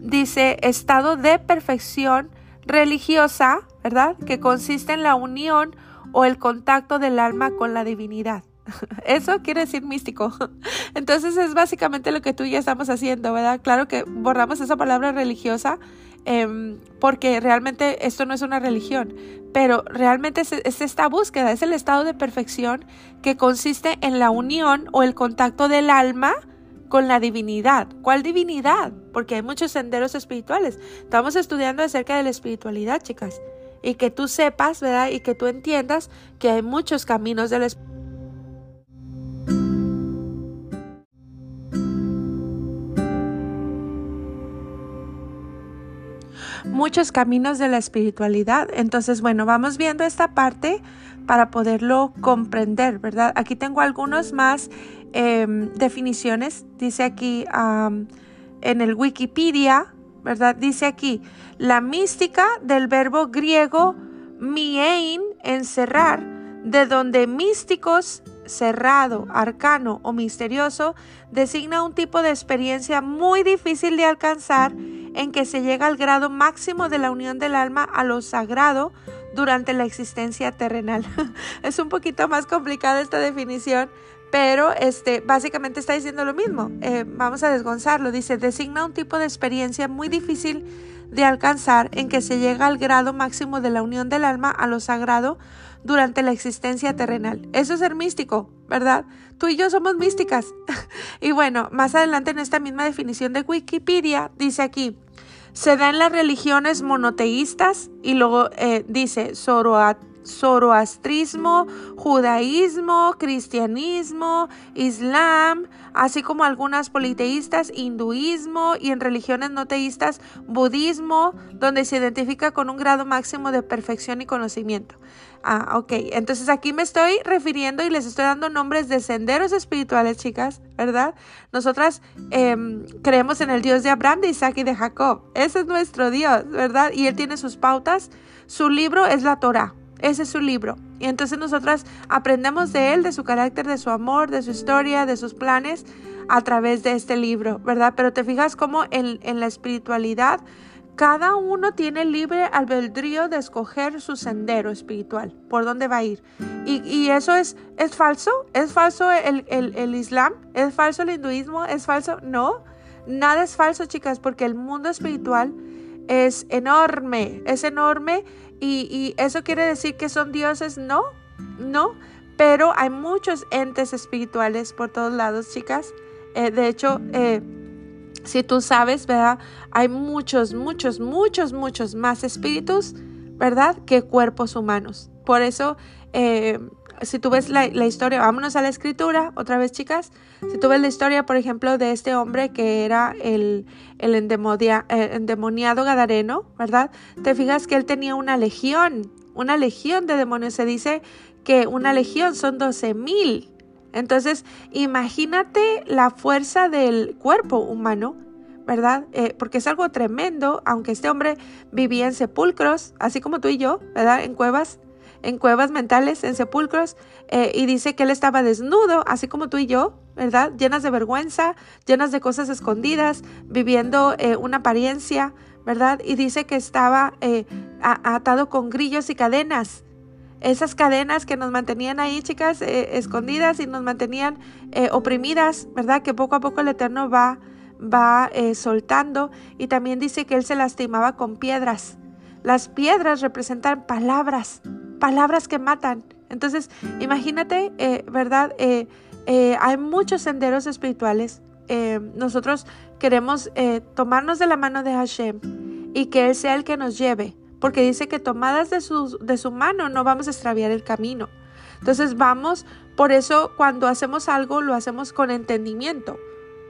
Dice estado de perfección religiosa, ¿verdad? Que consiste en la unión o el contacto del alma con la divinidad. Eso quiere decir místico. Entonces es básicamente lo que tú y yo estamos haciendo, ¿verdad? Claro que borramos esa palabra religiosa em, porque realmente esto no es una religión, pero realmente es, es, esta búsqueda, es el estado de perfección que consiste en la unión o el contacto del alma con la divinidad. ¿Cuál divinidad? Porque hay muchos senderos espirituales. Estamos estudiando acerca de la espiritualidad, chicas y que tú sepas, ¿verdad? Y que tú entiendas que hay muchos caminos del Espíritu. muchos caminos de la espiritualidad. Entonces, bueno, vamos viendo esta parte para poderlo comprender, ¿verdad? Aquí tengo algunos más em, definiciones. Dice aquí en el Wikipedia, ¿verdad? Dice aquí, la mística del verbo griego miein, encerrar, de donde místicos, cerrado, arcano o misterioso, designa un tipo de experiencia muy difícil de alcanzar en que se llega al grado máximo de la unión del alma a lo sagrado durante la existencia terrenal. es un poquito más complicada esta definición, pero este, básicamente está diciendo lo mismo. Eh, vamos a desgonzarlo. Dice, designa un tipo de experiencia muy difícil de alcanzar en que se llega al grado máximo de la unión del alma a lo sagrado durante la existencia terrenal. Eso es ser místico, ¿verdad? Tú y yo somos místicas. y bueno, más adelante en esta misma definición de Wikipedia dice aquí, se da en las religiones monoteístas y luego eh, dice Zoroat zoroastrismo, judaísmo, cristianismo, islam, así como algunas politeístas, hinduismo y en religiones no teístas, budismo, donde se identifica con un grado máximo de perfección y conocimiento. Ah, ok. Entonces aquí me estoy refiriendo y les estoy dando nombres de senderos espirituales, chicas, ¿verdad? Nosotras em, creemos en el Dios de Abraham, de Isaac y de Jacob. Ese es nuestro Dios, ¿verdad? Y Él tiene sus pautas. Su libro es la Torah. Ese es su libro. Y entonces nosotras aprendemos de él, de su carácter, de su amor, de su historia, de sus planes a través de este libro, ¿verdad? Pero te fijas cómo en, la espiritualidad cada uno tiene libre albedrío de escoger su sendero espiritual, por dónde va a ir. Y, y eso es, es falso, es falso el, el, el Islam, es falso el hinduismo, es falso, no, nada es falso chicas, porque el mundo espiritual es enorme, es enorme y, eso quiere decir que son dioses, no, no, pero hay muchos entes espirituales por todos lados, chicas. Eh, de hecho, eh, si tú sabes, ¿verdad? Hay muchos, muchos, muchos, muchos más espíritus, ¿verdad? Que cuerpos humanos. Por eso, eh, si tú ves la, historia, vámonos a la escritura, otra vez chicas, si tú ves la historia, por ejemplo, de este hombre que era el, el endemoniado gadareno, ¿verdad? Te fijas que él tenía una legión, una legión de demonios. Se dice que una legión son 12 mil. Entonces, imagínate la fuerza del cuerpo humano, ¿verdad? Eh, porque es algo tremendo, aunque este hombre vivía en sepulcros, así como tú y yo, ¿verdad? En cuevas, en cuevas mentales, en sepulcros, eh, y dice que él estaba desnudo, así como tú y yo, ¿verdad? Llenas de vergüenza, llenas de cosas escondidas, viviendo eh, una apariencia, ¿verdad? Y dice que estaba atado con grillos y cadenas esas cadenas que nos mantenían ahí, chicas, eh, escondidas y nos mantenían eh, oprimidas, ¿verdad? Que poco a poco el Eterno va, va eh, soltando. Y también dice que Él se lastimaba con piedras. Las piedras representan palabras, palabras que matan. Entonces, imagínate, ¿verdad? hay muchos senderos espirituales. nosotros queremos tomarnos de la mano de Hashem y que Él sea el que nos lleve porque dice que tomadas de su, de su mano no vamos a extraviar el camino. Entonces vamos, por eso cuando hacemos algo lo hacemos con entendimiento.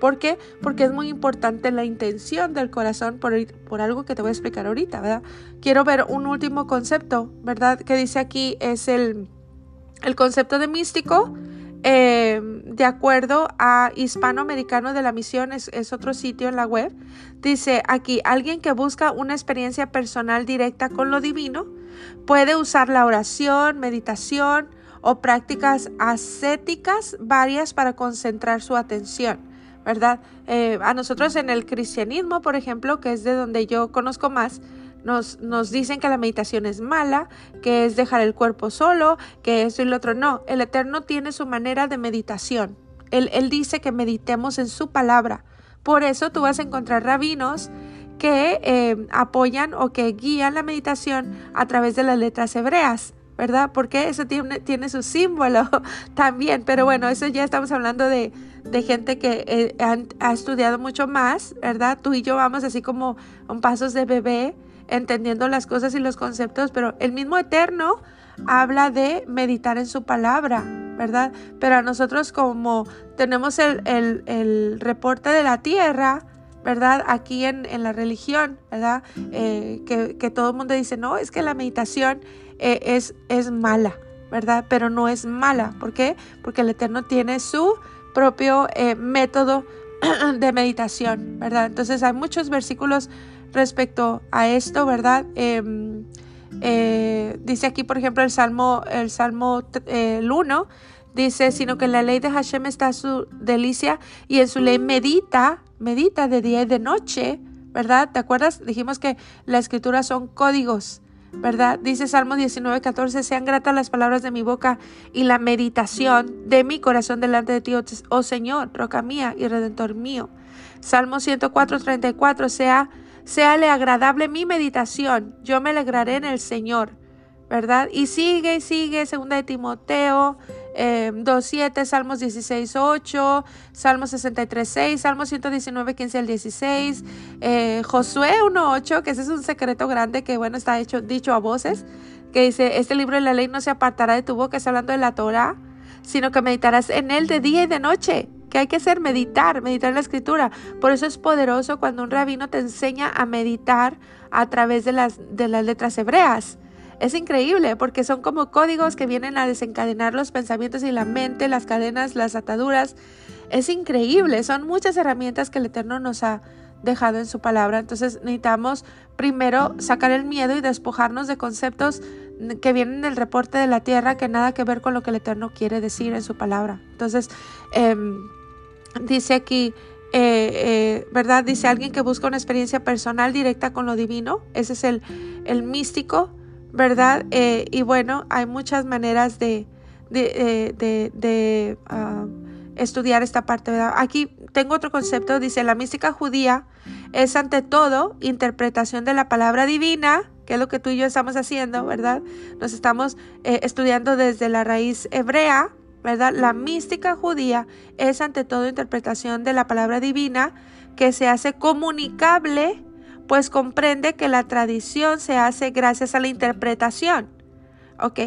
¿Por qué? Porque es muy importante la intención del corazón por, algo que te voy a explicar ahorita, ¿verdad? Quiero ver un último concepto, ¿verdad? Que dice aquí es el, el concepto de místico eh, de acuerdo a Hispanoamericano de la Misión, es, otro sitio en la web, dice aquí, alguien que busca una experiencia personal directa con lo divino puede usar la oración, meditación o prácticas ascéticas varias para concentrar su atención. ¿Verdad? Eh, a nosotros en el cristianismo, por ejemplo, que es de donde yo conozco más, nos, nos dicen que la meditación es mala, que es dejar el cuerpo solo, que eso y lo otro. No, el Eterno tiene su manera de meditación. Él, él dice que meditemos en su palabra. Por eso tú vas a encontrar rabinos que eh, apoyan o que guían la meditación a través de las letras hebreas. ¿Verdad? Porque eso tiene, tiene su símbolo también, pero bueno, eso ya estamos hablando de, de gente que eh, ha estudiado mucho más, ¿verdad? Tú y yo vamos así como un pasos de bebé, entendiendo las cosas y los conceptos, pero el mismo Eterno habla de meditar en su palabra, ¿verdad? Pero a nosotros como tenemos el, reporte de la tierra, ¿verdad? Aquí en, la religión, ¿verdad? Eh, que, todo el mundo dice, no, es que la meditación eh, es, es mala, ¿verdad? Pero no es mala. ¿Por qué? Porque el Eterno tiene su propio eh, método de meditación, ¿verdad? Entonces hay muchos versículos respecto a esto, ¿verdad? Em, eh, dice aquí, por ejemplo, el Salmo, el Salmo el 1, dice, sino que en la ley de Hashem está su delicia y en su ley medita, medita de día y de noche, ¿verdad? ¿Te acuerdas? Dijimos que la escritura son códigos. ¿Verdad? Dice Salmo 19, 14, sean gratas las palabras de mi boca y la meditación de mi corazón delante de ti, oh, oh Señor, roca mía y redentor mío. Salmo 104, 34, sea Séale agradable mi meditación, yo me alegraré en el Señor, ¿verdad? Y sigue y sigue, segunda de Timoteo eh, 2.7, Salmos 16.8, Salmos 63.6, Salmos 119, 15 al 16, eh, Josué 1.8, que ese es un secreto grande que, bueno, está hecho, dicho a voces, que dice, este libro de la ley no se apartará de tu boca, está hablando de la Torah, sino que meditarás en él de día y de noche ¿Qué hay que hacer? Meditar, meditar la escritura. Por eso es poderoso cuando un rabino te enseña a meditar a través de las, de las letras hebreas. Es increíble porque son como códigos que vienen a desencadenar los pensamientos y la mente, las cadenas, las ataduras. Es increíble, son muchas herramientas que el Eterno nos ha dejado en su palabra. Entonces necesitamos primero sacar el miedo y despojarnos de conceptos que vienen del reporte de la tierra que nada que ver con lo que el Eterno quiere decir en su palabra. Entonces, eh, Dice aquí, eh, eh, ¿verdad? Dice alguien que busca una experiencia personal directa con lo divino. Ese es el místico, ¿verdad? Eh, y bueno, hay muchas maneras de, de, ah, estudiar esta parte, ¿verdad? Aquí tengo otro concepto, dice, la mística judía es ante todo interpretación de la palabra divina, que es lo que tú y yo estamos haciendo, ¿verdad? Nos estamos estudiando desde la raíz hebrea, ¿verdad? La mística judía es ante todo interpretación de la palabra divina que se hace comunicable, pues comprende que la tradición se hace gracias a la interpretación. ¿Ok?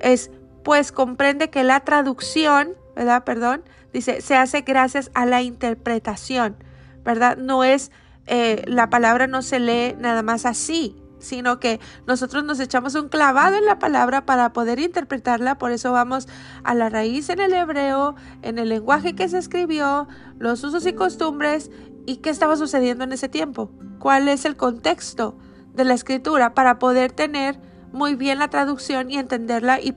Es pues comprende que la traducción, ¿verdad? Perdón, dice, se hace gracias a la interpretación, ¿verdad? No es, eh, la palabra no se lee nada más así, sino que nosotros nos echamos un clavado en la palabra para poder interpretarla, por eso vamos a la raíz en el hebreo, en el lenguaje que se escribió, los usos y costumbres y qué estaba sucediendo en ese tiempo, cuál es el contexto de la escritura para poder tener muy bien la traducción y entenderla y,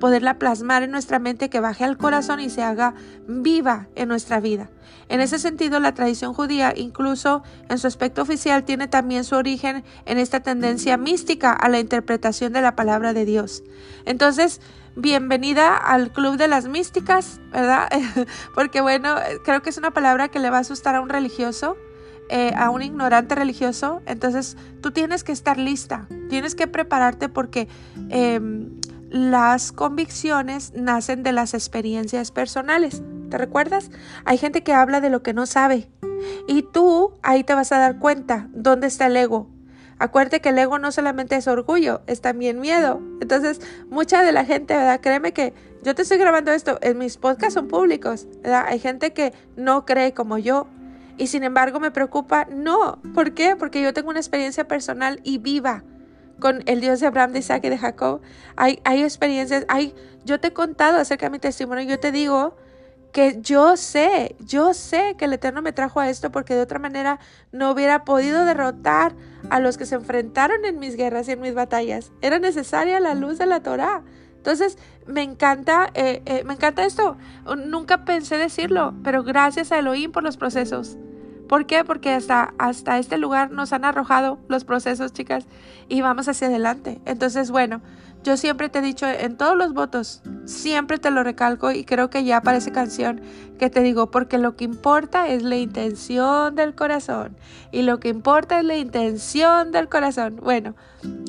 poderla plasmar en nuestra mente que baje al corazón y se haga viva en nuestra vida. En ese sentido, la tradición judía, incluso en su aspecto oficial, tiene también su origen en esta tendencia mística a la interpretación de la palabra de Dios. Entonces, bienvenida al Club de las Místicas, ¿verdad? Porque bueno, creo que es una palabra que le va a asustar a un religioso eh, a un ignorante religioso, entonces tú tienes que estar lista, tienes que prepararte porque em, las convicciones nacen de las experiencias personales. ¿Te recuerdas? Hay gente que habla de lo que no sabe y tú ahí te vas a dar cuenta dónde está el ego. Acuérdate que el ego no solamente es orgullo, es también miedo. Entonces, mucha de la gente, ¿verdad? Créeme que yo te estoy grabando esto, en mis podcasts son públicos, ¿verdad? Hay gente que no cree como yo, y sin embargo me preocupa, no. ¿Por qué? Porque yo tengo una experiencia personal y viva con el Dios de Abraham, de Isaac y de Jacob. Hay, hay experiencias, hay, yo te he contado acerca de mi testimonio, yo te digo que yo sé, yo sé que el Eterno me trajo a esto porque de otra manera no hubiera podido derrotar a los que se enfrentaron en mis guerras y en mis batallas. Era necesaria la luz de la Torah. Entonces, me encanta, eh, eh, me encanta esto. Nunca pensé decirlo, pero gracias a Elohim por los procesos. ¿Por qué? Porque hasta, hasta este lugar nos han arrojado los procesos, chicas, y vamos hacia adelante. Entonces, bueno, yo siempre te he dicho en todos los votos, siempre te lo recalco y creo que ya parece canción que te digo, porque lo que importa es la intención del corazón. Y lo que importa es la intención del corazón. Bueno,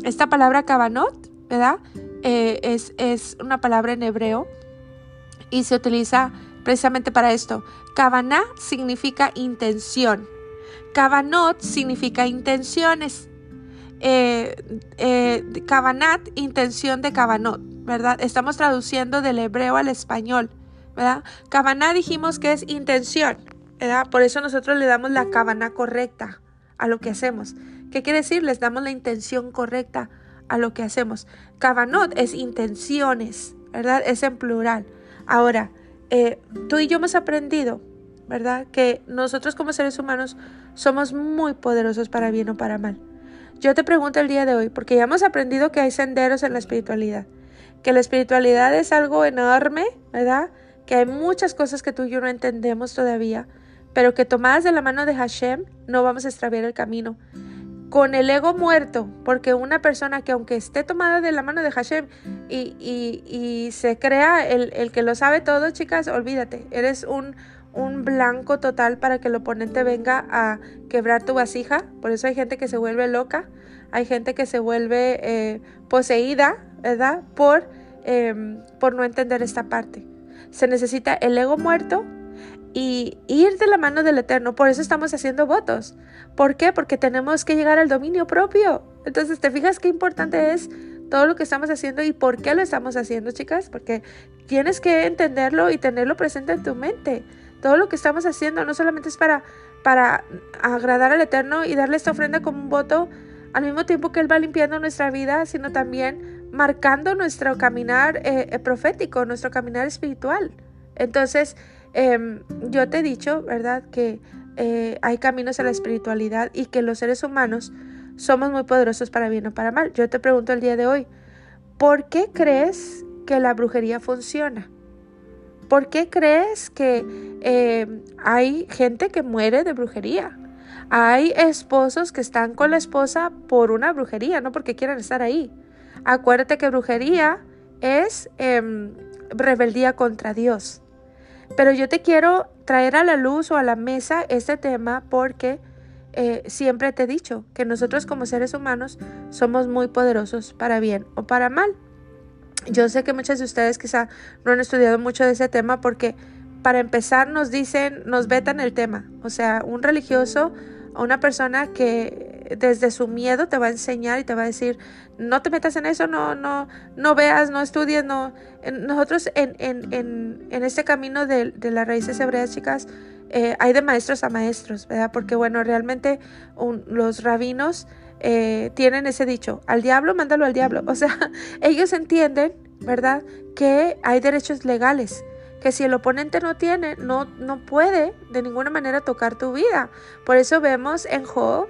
esta palabra cabanot, ¿verdad? Eh, es, es, una palabra en hebreo y se utiliza precisamente para esto. Kavaná significa intención. Kavanot significa intenciones. Eh, eh, kavanat, intención de Kavanot, ¿verdad? Estamos traduciendo del hebreo al español, ¿verdad? Kavaná dijimos que es intención, ¿verdad? Por eso nosotros le damos la Kavaná correcta a lo que hacemos. ¿Qué quiere decir? Les damos la intención correcta a lo que hacemos. Kavanot es intenciones, ¿verdad? Es en plural. Ahora, eh, tú y yo hemos aprendido, ¿verdad? Que nosotros como seres humanos somos muy poderosos para bien o para mal. Yo te pregunto el día de hoy, porque ya hemos aprendido que hay senderos en la espiritualidad, que la espiritualidad es algo enorme, ¿verdad? Que hay muchas cosas que tú y yo no entendemos todavía, pero que tomadas de la mano de Hashem no vamos a extraviar el camino con el ego muerto, porque una persona que aunque esté tomada de la mano de Hashem y, y, se crea el, el, que lo sabe todo, chicas, olvídate, eres un, un blanco total para que el oponente venga a quebrar tu vasija, por eso hay gente que se vuelve loca, hay gente que se vuelve eh, poseída, ¿verdad? Por, em, por no entender esta parte. Se necesita el ego muerto y ir de la mano del Eterno. Por eso estamos haciendo votos. ¿Por qué? Porque tenemos que llegar al dominio propio. Entonces, ¿te fijas qué importante es todo lo que estamos haciendo y por qué lo estamos haciendo, chicas? Porque tienes que entenderlo y tenerlo presente en tu mente. Todo lo que estamos haciendo no solamente es para, para agradar al Eterno y darle esta ofrenda como un voto al mismo tiempo que Él va limpiando nuestra vida, sino también marcando nuestro caminar eh, eh, profético, nuestro caminar espiritual. Entonces, Em, yo te he dicho, ¿verdad?, que eh, hay caminos a la espiritualidad y que los seres humanos somos muy poderosos para bien o para mal. Yo te pregunto el día de hoy, ¿por qué crees que la brujería funciona? ¿Por qué crees que em, hay gente que muere de brujería? Hay esposos que están con la esposa por una brujería, no porque quieran estar ahí. Acuérdate que brujería es em, rebeldía contra Dios. Pero yo te quiero traer a la luz o a la mesa este tema porque eh, siempre te he dicho que nosotros como seres humanos somos muy poderosos para bien o para mal. Yo sé que muchas de ustedes quizá no han estudiado mucho de ese tema porque para empezar nos dicen, nos vetan el tema. O sea, un religioso o una persona que desde su miedo te va a enseñar y te va a decir, no te metas en eso, no, no, no veas, no estudies, no. Nosotros en, en, en, en este camino de, de, las raíces hebreas, chicas, eh, hay de maestros a maestros, ¿verdad? Porque bueno, realmente los rabinos eh, tienen ese dicho, al diablo, mándalo al diablo. O sea, ellos entienden, ¿verdad? Que hay derechos legales que si el oponente no tiene, no, no puede de ninguna manera tocar tu vida. Por eso vemos en Job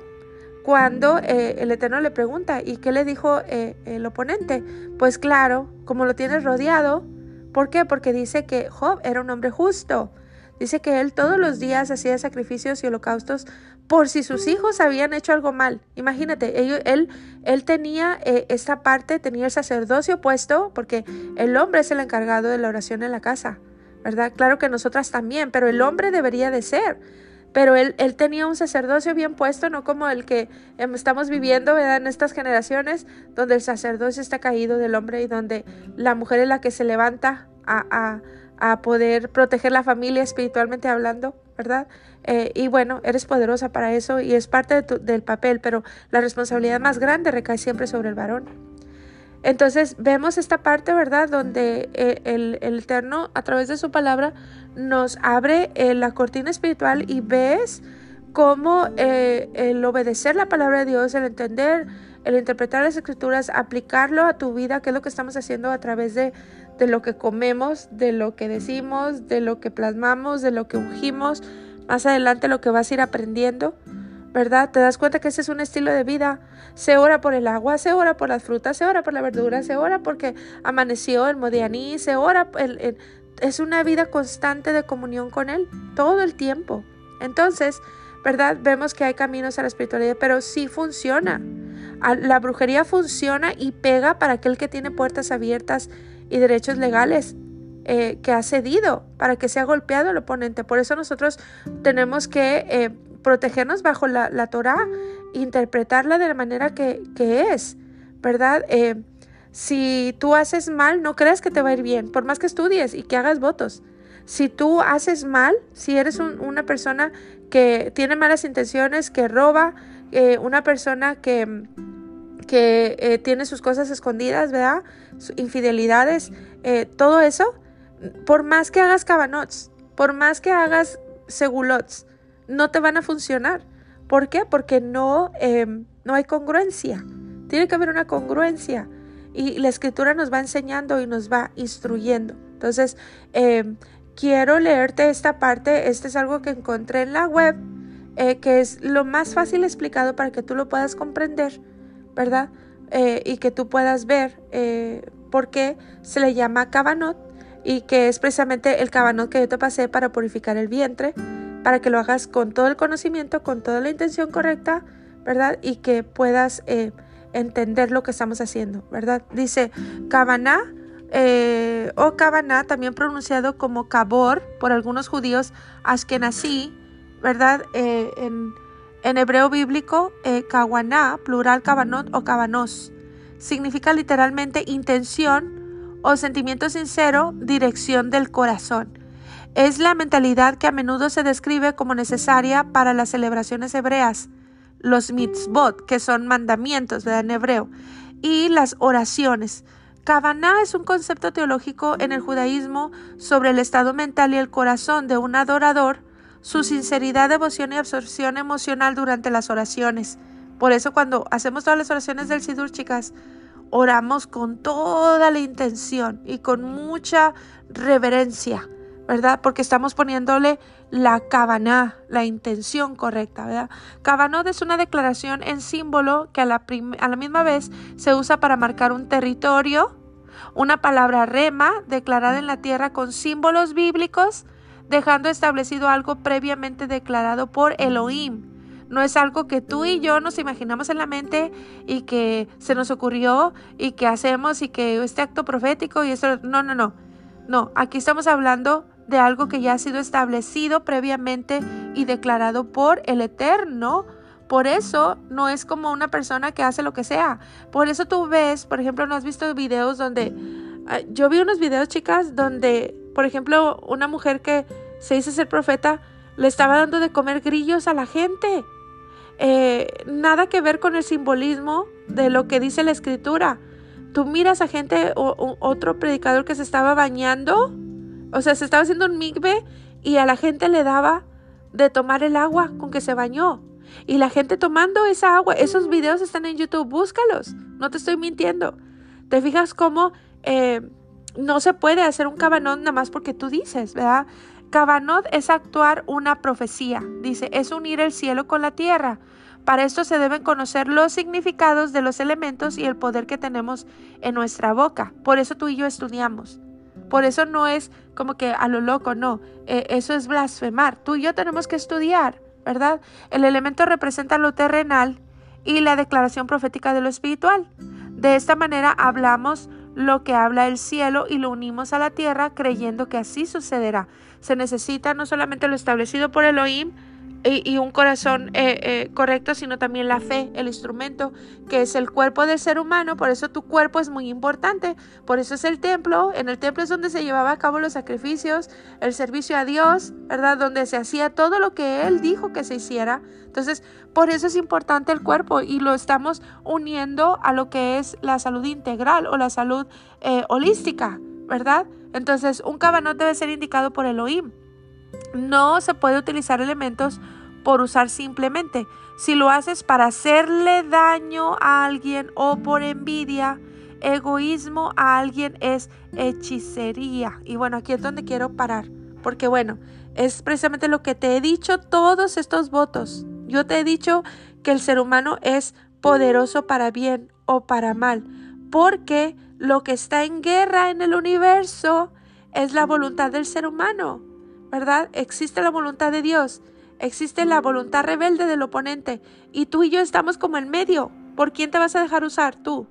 cuando eh, el Eterno le pregunta, ¿y qué le dijo eh, el oponente? Pues claro, como lo tienes rodeado, ¿por qué? Porque dice que Job era un hombre justo. Dice que él todos los días hacía sacrificios y holocaustos por si sus hijos habían hecho algo mal. Imagínate, él, él tenía eh, esta parte, tenía el sacerdocio puesto, porque el hombre es el encargado de la oración en la casa. ¿verdad? Claro que nosotras también, pero el hombre debería de ser. Pero él, él tenía un sacerdocio bien puesto, no como el que em, estamos viviendo ¿verdad? en estas generaciones, donde el sacerdocio está caído del hombre y donde la mujer es la que se levanta a, a, poder proteger la familia espiritualmente hablando, ¿verdad? Eh, y bueno, eres poderosa para eso y es parte del papel, pero la responsabilidad más grande recae siempre sobre el varón. Entonces vemos esta parte, ¿verdad? Donde eh, el, Eterno a través de su palabra nos abre eh, la cortina espiritual y ves cómo el obedecer la palabra de Dios, el entender, el interpretar las escrituras, aplicarlo a tu vida, que es lo que estamos haciendo a través de, de lo que comemos, de lo que decimos, de lo que plasmamos, de lo que ungimos, más adelante lo que vas a ir aprendiendo. ¿verdad? Te das cuenta que ese es un estilo de vida. Se ora por el agua, se ora por las frutas, se ora por la verdura, se ora porque amaneció el modianí, se ora, es una vida constante de comunión con Él, todo el tiempo. Entonces, ¿verdad? Vemos que hay caminos a la espiritualidad, pero sí funciona. La brujería funciona y pega para aquel que tiene puertas abiertas y derechos legales. Eh, que ha cedido para que sea golpeado el oponente. Por eso nosotros tenemos que eh, protegernos bajo la, la Torah, interpretarla de la manera que, es, ¿verdad? Eh, si tú haces mal, no creas que te va a ir bien, por más que estudies y que hagas votos. Si tú haces mal, si eres una persona que tiene malas intenciones, que roba, eh, una persona que, que eh, tiene sus cosas escondidas, ¿verdad? Infidelidades, todo eso, por más que hagas cabanots, por más que hagas segulots, no te van a funcionar. ¿Por qué? Porque no, em, no hay congruencia. Tiene que haber una congruencia. Y la escritura nos va enseñando y nos va instruyendo. Entonces, em, quiero leerte esta parte. Este es algo que encontré en la web, eh, que es lo más fácil explicado para que tú lo puedas comprender, ¿verdad? Eh, y que tú puedas ver eh, por qué se le llama cabanot y que es precisamente el cabanot que yo te pasé para purificar el vientre para que lo hagas con todo el conocimiento, con toda la intención correcta, ¿verdad? Y que puedas eh, entender lo que estamos haciendo, ¿verdad? Dice Kavaná eh, o Kavaná, también pronunciado como Kabor por algunos judíos Ashkenazí, ¿verdad? En, en, hebreo bíblico, eh, Kawaná, plural Kavanot o Kavanos, significa literalmente intención o sentimiento sincero, dirección del corazón. Es la mentalidad que a menudo se describe como necesaria para las celebraciones hebreas, los mitzvot, que son mandamientos en hebreo, y las oraciones. Kavaná es un concepto teológico en el judaísmo sobre el estado mental y el corazón de un adorador, su sinceridad, devoción y absorción emocional durante las oraciones. Por eso cuando hacemos todas las oraciones del Sidur, chicas, oramos con toda la intención y con mucha reverencia ¿verdad? Porque estamos poniéndole la cabana, la intención correcta, ¿verdad? Cabanot es una declaración en símbolo que a la, a la misma vez se usa para marcar un territorio, una palabra rema declarada en la tierra con símbolos bíblicos, dejando establecido algo previamente declarado por Elohim. No es algo que tú y yo nos imaginamos en la mente y que se nos ocurrió y que hacemos y que este acto profético y eso, no, no, no. No, aquí estamos hablando de algo que ya ha sido establecido previamente y declarado por el Eterno. Por eso no es como una persona que hace lo que sea. Por eso tú ves, por ejemplo, no has visto videos donde... Ah, yo vi unos videos, chicas, donde, por ejemplo, una mujer que se dice ser profeta le estaba dando de comer grillos a la gente. eh, nada que ver con el simbolismo de lo que dice la escritura. Tú miras a gente, o, otro predicador que se estaba bañando, o sea, se estaba haciendo un migbe y a la gente le daba de tomar el agua con que se bañó. Y la gente tomando esa agua, esos videos están en YouTube, búscalos, no te estoy mintiendo. ¿Te fijas cómo eh, no se puede hacer un cabanón nada más porque tú dices, ¿verdad? Cabanot es actuar una profecía, dice, es unir el cielo con la tierra. Para esto se deben conocer los significados de los elementos y el poder que tenemos en nuestra boca. Por eso tú y yo estudiamos. Por eso no es como que a lo loco, no. Eh, eso es blasfemar. Tú y yo tenemos que estudiar, ¿verdad? El elemento representa lo terrenal y la declaración profética de lo espiritual. De esta manera hablamos lo que habla el cielo y lo unimos a la tierra creyendo que así sucederá. Se necesita no solamente lo establecido por Elohim, y, un corazón eh, eh, correcto, sino también la fe, el instrumento, que es el cuerpo del ser humano. Por eso tu cuerpo es muy importante. Por eso es el templo. En el templo es donde se llevaba a cabo los sacrificios, el servicio a Dios, ¿verdad? Donde se hacía todo lo que Él dijo que se hiciera. Entonces, por eso es importante el cuerpo y lo estamos uniendo a lo que es la salud integral o la salud eh, holística, ¿verdad? Entonces, un cabanot debe ser indicado por Elohim. No se puede utilizar elementos por usar simplemente. Si lo haces para hacerle daño a alguien o por envidia, egoísmo a alguien es hechicería. Y bueno, aquí es donde quiero parar. Porque bueno, es precisamente lo que te he dicho todos estos votos. Yo te he dicho que el ser humano es poderoso para bien o para mal. Porque lo que está en guerra en el universo es la voluntad del ser humano. ¿Verdad? Existe la voluntad de Dios, existe la voluntad rebelde del oponente y tú y yo estamos como en medio. ¿Por quién te vas a dejar usar? Tú.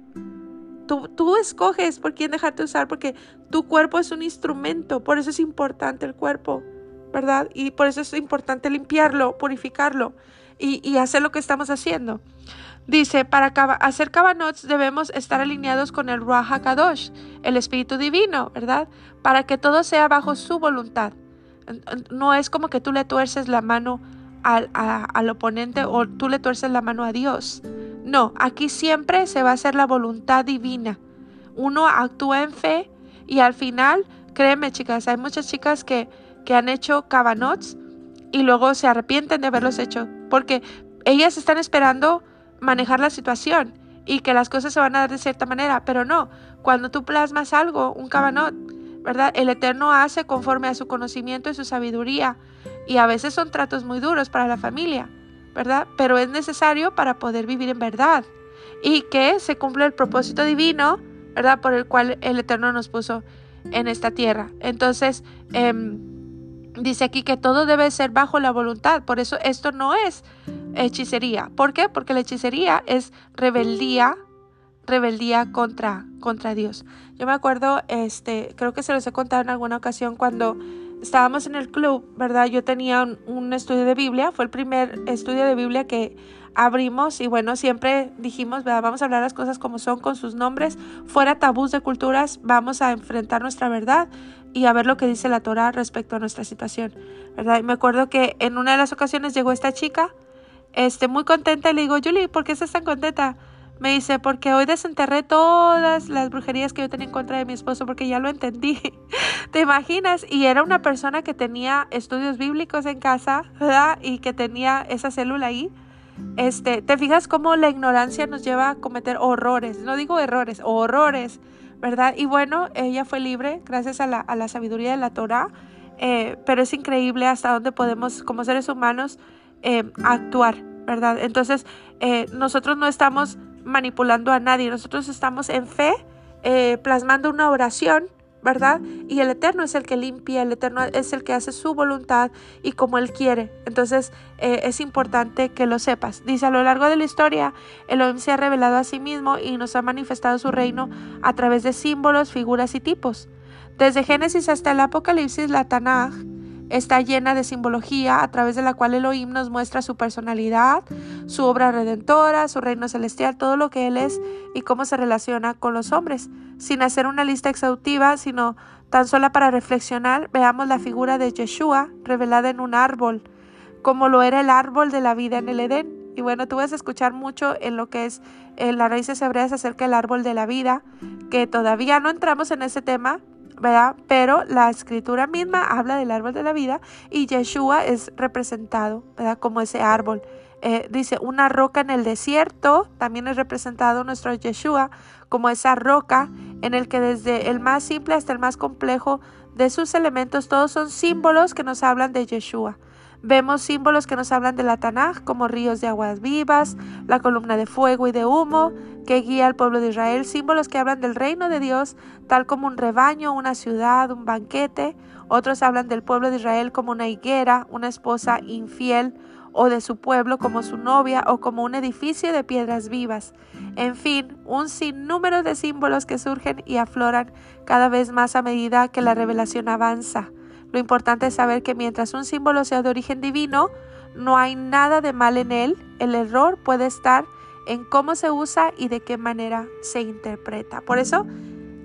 Tú, tú escoges por quién dejarte usar porque tu cuerpo es un instrumento, por eso es importante el cuerpo, ¿verdad? Y por eso es importante limpiarlo, purificarlo y, hacer lo que estamos haciendo. Dice, para hacer cabanots debemos estar alineados con el Ruach HaKadosh, el Espíritu Divino, ¿verdad? Para que todo sea bajo su voluntad. No es como que tú le tuerces la mano al, al, oponente o tú le tuerces la mano a Dios. No, aquí siempre se va a hacer la voluntad divina. Uno actúa en fe y al final, créeme chicas, hay muchas chicas que, que han hecho cabanots y luego se arrepienten de haberlos hecho porque ellas están esperando manejar la situación y que las cosas se van a dar de cierta manera, pero no, cuando tú plasmas algo, un cabanot, ¿verdad? El Eterno hace conforme a su conocimiento y su sabiduría. Y a veces son tratos muy duros para la familia, ¿verdad? Pero es necesario para poder vivir en verdad y que se cumpla el propósito divino, ¿verdad? Por el cual el Eterno nos puso en esta tierra. Entonces, em, dice aquí que todo debe ser bajo la voluntad. Por eso esto no es hechicería. ¿Por qué? Porque la hechicería es rebeldía rebeldía contra, contra Dios. Yo me acuerdo, este, creo que se los he contado en alguna ocasión cuando estábamos en el club, ¿verdad? Yo tenía un, estudio de Biblia, fue el primer estudio de Biblia que abrimos y bueno, siempre dijimos, ¿verdad? Vamos a hablar las cosas como son con sus nombres, fuera tabús de culturas, vamos a enfrentar nuestra verdad y a ver lo que dice la Torah respecto a nuestra situación, ¿verdad? Y me acuerdo que en una de las ocasiones llegó esta chica, este, muy contenta y le digo, Julie, ¿por qué estás tan contenta? Me dice, porque hoy desenterré todas las brujerías que yo tenía en contra de mi esposo porque ya lo entendí. ¿Te imaginas? Y era una persona que tenía estudios bíblicos en casa, ¿verdad? Y que tenía esa célula ahí. Este, ¿te fijas cómo la ignorancia nos lleva a cometer horrores? No digo errores, horrores, ¿verdad? Y bueno, ella fue libre gracias a la, a la sabiduría de la Torah, eh, pero es increíble hasta dónde podemos, como seres humanos, eh, actuar, ¿verdad? Entonces, eh, nosotros no estamos manipulando a nadie, nosotros estamos en fe, eh, plasmando una oración, ¿verdad? Y el Eterno es el que limpia, el Eterno es el que hace su voluntad y como Él quiere. Entonces eh, es importante que lo sepas. Dice, a lo largo de la historia, Elohim se ha revelado a sí mismo y nos ha manifestado su reino a través de símbolos, figuras y tipos. Desde Génesis hasta el Apocalipsis, la Tanaj, está llena de simbología a través de la cual Elohim nos muestra su personalidad, su obra redentora, su reino celestial, todo lo que Él es y cómo se relaciona con los hombres. Sin hacer una lista exhaustiva, sino tan solo para reflexionar, veamos la figura de Yeshua revelada en un árbol, como lo era el árbol de la vida en el Edén. Y bueno, tú vas a escuchar mucho en lo que es en las raíces hebreas acerca del árbol de la vida, que todavía no entramos en ese tema, Pero la escritura misma habla del árbol de la vida y Yeshua es representado. Como ese árbol. Eh, dice, una roca en el desierto, también es representado nuestro Yeshua como esa roca en el que desde el más simple hasta el más complejo de sus elementos, todos son símbolos que nos hablan de Yeshua. Vemos símbolos que nos hablan de la Tanaj, como ríos de aguas vivas, la columna de fuego y de humo que guía al pueblo de Israel, símbolos que hablan del reino de Dios, tal como un rebaño, una ciudad, un banquete. Otros hablan del pueblo de Israel como una higuera, una esposa infiel, o de su pueblo como su novia o como un edificio de piedras vivas. En fin, un sinnúmero de símbolos que surgen y afloran cada vez más a medida que la revelación avanza. Lo importante es saber que mientras un símbolo sea de origen divino, no hay nada de mal en él. El error puede estar en cómo se usa y de qué manera se interpreta. Por eso,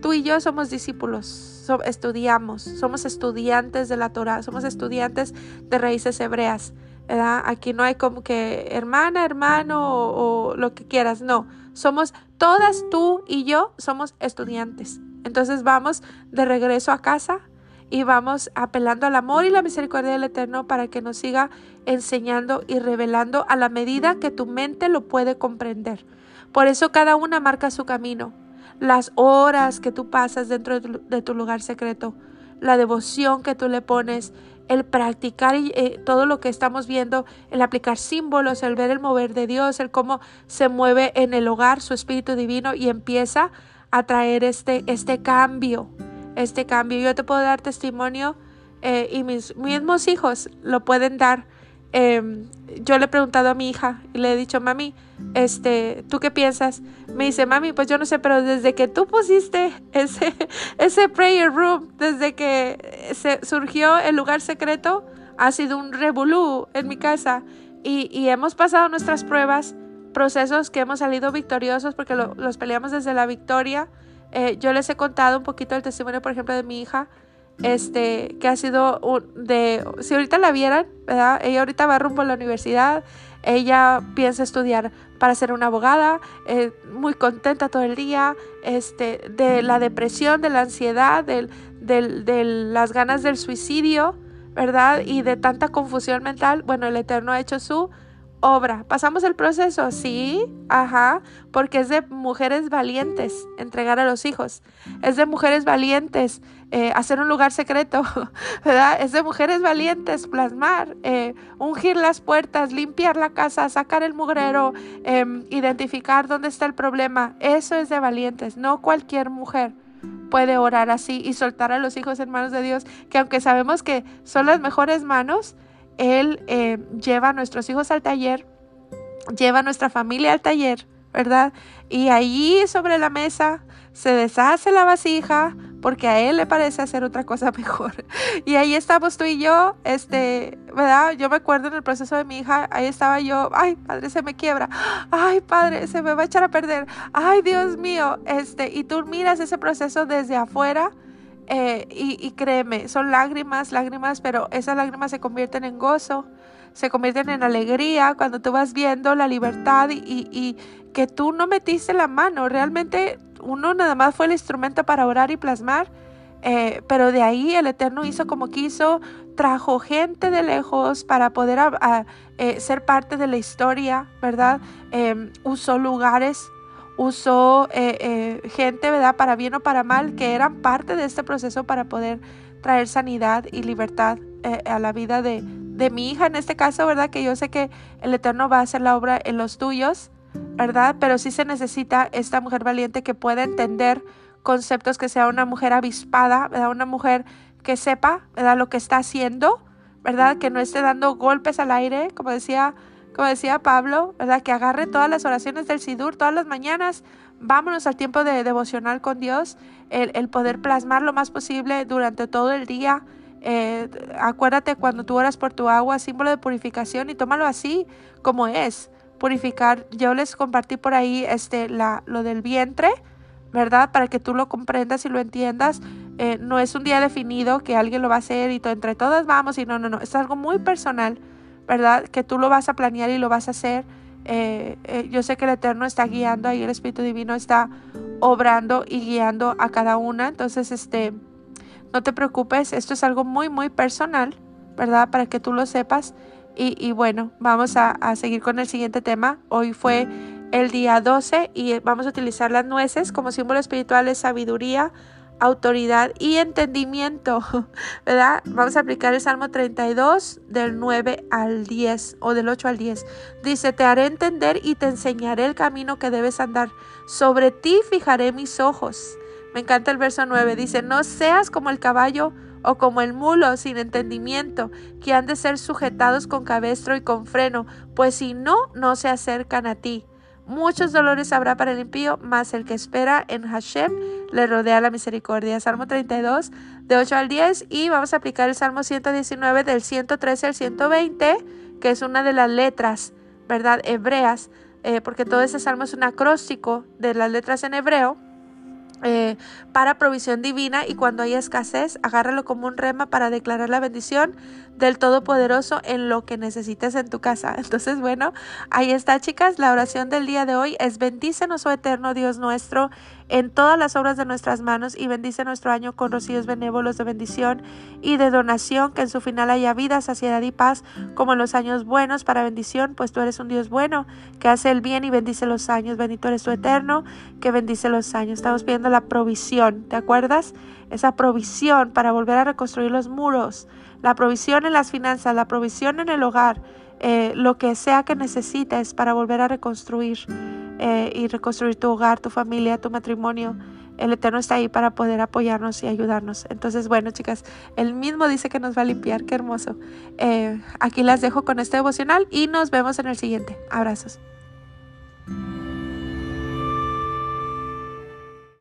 tú y yo somos discípulos, estudiamos, somos estudiantes de la Torah, somos estudiantes de raíces hebreas. Aquí no hay como que hermana, hermano o lo que quieras, no. Somos todas tú y yo somos estudiantes. Entonces vamos de regreso a casa y vamos apelando al amor y la misericordia del Eterno para que nos siga enseñando y revelando a la medida que tu mente lo puede comprender. Por eso cada una marca su camino. Las horas que tú pasas dentro de tu lugar secreto, la devoción que tú le pones, el practicar eh, todo lo que estamos viendo, el aplicar símbolos, el ver el mover de Dios, el cómo se mueve en el hogar su Espíritu Divino y empieza a traer este, este cambio este cambio. Yo te puedo dar testimonio eh, y mis mismos hijos lo pueden dar. Em, yo le he preguntado a mi hija y le he dicho, mami, este, ¿tú qué piensas? Me dice, mami, pues yo no sé, pero desde que tú pusiste ese, ese prayer room, desde que se surgió el lugar secreto, ha sido un revolú en mi casa y, y hemos pasado nuestras pruebas, procesos que hemos salido victoriosos porque los peleamos desde la victoria eh, yo les he contado un poquito el testimonio, por ejemplo, de mi hija, este, que ha sido de, si ahorita la vieran, ¿verdad? Ella ahorita va rumbo a la universidad, ella piensa estudiar para ser una abogada, eh, muy contenta todo el día, este, de la depresión, de la ansiedad, de las ganas del suicidio, ¿verdad? Y de tanta confusión mental, bueno, el Eterno ha hecho su obra. ¿Pasamos el proceso? Sí, ajá, porque es de mujeres valientes entregar a los hijos. Es de mujeres valientes eh, hacer un lugar secreto, ¿verdad? Es de mujeres valientes plasmar, eh, ungir las puertas, limpiar la casa, sacar el mugrero, em, identificar dónde está el problema. Eso es de valientes, no cualquier mujer puede orar así y soltar a los hijos en manos de Dios, que aunque sabemos que son las mejores manos, él eh, lleva a nuestros hijos al taller, lleva a nuestra familia al taller, ¿verdad? Y ahí sobre la mesa se deshace la vasija porque a él le parece hacer otra cosa mejor. Y ahí estamos tú y yo, este, ¿verdad? Yo me acuerdo en el proceso de mi hija, ahí estaba yo, ay, padre, se me quiebra, ay, padre, se me va a echar a perder, ay, Dios mío, este, y tú miras ese proceso desde afuera eh, y, créeme, son lágrimas, lágrimas, pero esas lágrimas se convierten en gozo, se convierten en alegría cuando tú vas viendo la libertad y, que tú no metiste la mano. Realmente uno nada más fue el instrumento para orar y plasmar. Eh, pero de ahí el Eterno hizo como quiso, trajo gente de lejos para poder eh, ser parte de la historia, ¿verdad? Em, usó lugares usó eh, eh, gente, ¿verdad? Para bien o para mal, que eran parte de este proceso para poder traer sanidad y libertad eh, a la vida de, de, mi hija, en este caso, ¿verdad? Que yo sé que el Eterno va a hacer la obra en los tuyos, ¿verdad? Pero sí se necesita esta mujer valiente que pueda entender conceptos, que sea una mujer avispada, ¿verdad? Una mujer que sepa, ¿verdad? Lo que está haciendo, ¿verdad? Que no esté dando golpes al aire, como decía como decía Pablo, ¿verdad? Que agarre todas las oraciones del Sidur todas las mañanas. Vámonos al tiempo de devocional con Dios, el, poder plasmar lo más posible durante todo el día. Eh, acuérdate cuando tú oras por tu agua, símbolo de purificación, y tómalo así como es. Purificar. Yo les compartí por ahí este, la, lo del vientre, ¿verdad? Para que tú lo comprendas y lo entiendas. Eh, no es un día definido que alguien lo va a hacer y entre todas vamos y no, no, no. Es algo muy personal ¿verdad? Que tú lo vas a planear y lo vas a hacer Eh, eh, yo sé que el Eterno está guiando ahí, el Espíritu Divino está obrando y guiando a cada una. Entonces, este, no te preocupes, esto es algo muy, muy personal, ¿verdad? Para que tú lo sepas. Y, bueno, vamos a, a, seguir con el siguiente tema. Hoy fue el día 12 y vamos a utilizar las nueces como símbolo espiritual de sabiduría, autoridad y entendimiento, ¿verdad? Vamos a aplicar el Salmo 32 del 9 al 10 o del 8 al 10. Dice, te haré entender y te enseñaré el camino que debes andar. Sobre ti fijaré mis ojos. Me encanta el verso 9. Dice, no seas como el caballo o como el mulo sin entendimiento, que han de ser sujetados con cabestro y con freno, pues si no, no se acercan a ti. Muchos dolores habrá para el impío, mas el que espera en Hashem le rodea la misericordia. Salmo 32, de 8 al 10. Y vamos a aplicar el Salmo 119, del 113 al 120, que es una de las letras, ¿verdad? Hebreas, eh, porque todo ese salmo es un acróstico de las letras en hebreo. Eh, para provisión divina y cuando hay escasez, agárralo como un rema para declarar la bendición del Todopoderoso en lo que necesites en tu casa. Entonces, bueno, ahí está, chicas. La oración del día de hoy es bendícenos, oh eterno Dios nuestro, en todas las obras de nuestras manos y bendice nuestro año con rocíos benévolos de bendición y de donación, que en su final haya vida, saciedad y paz, como en los años buenos para bendición, pues tú eres un Dios bueno, que hace el bien y bendice los años. Bendito eres tu eterno, que bendice los años. Estamos pidiendo la provisión, ¿te acuerdas? Esa provisión para volver a reconstruir los muros, la provisión en las finanzas, la provisión en el hogar, eh, lo que sea que necesites para volver a reconstruir. Eh, y reconstruir tu hogar, tu familia, tu matrimonio. El Eterno está ahí para poder apoyarnos y ayudarnos. Entonces, bueno, chicas, él mismo dice que nos va a limpiar. Qué hermoso. Eh, aquí las dejo con este devocional y nos vemos en el siguiente. Abrazos.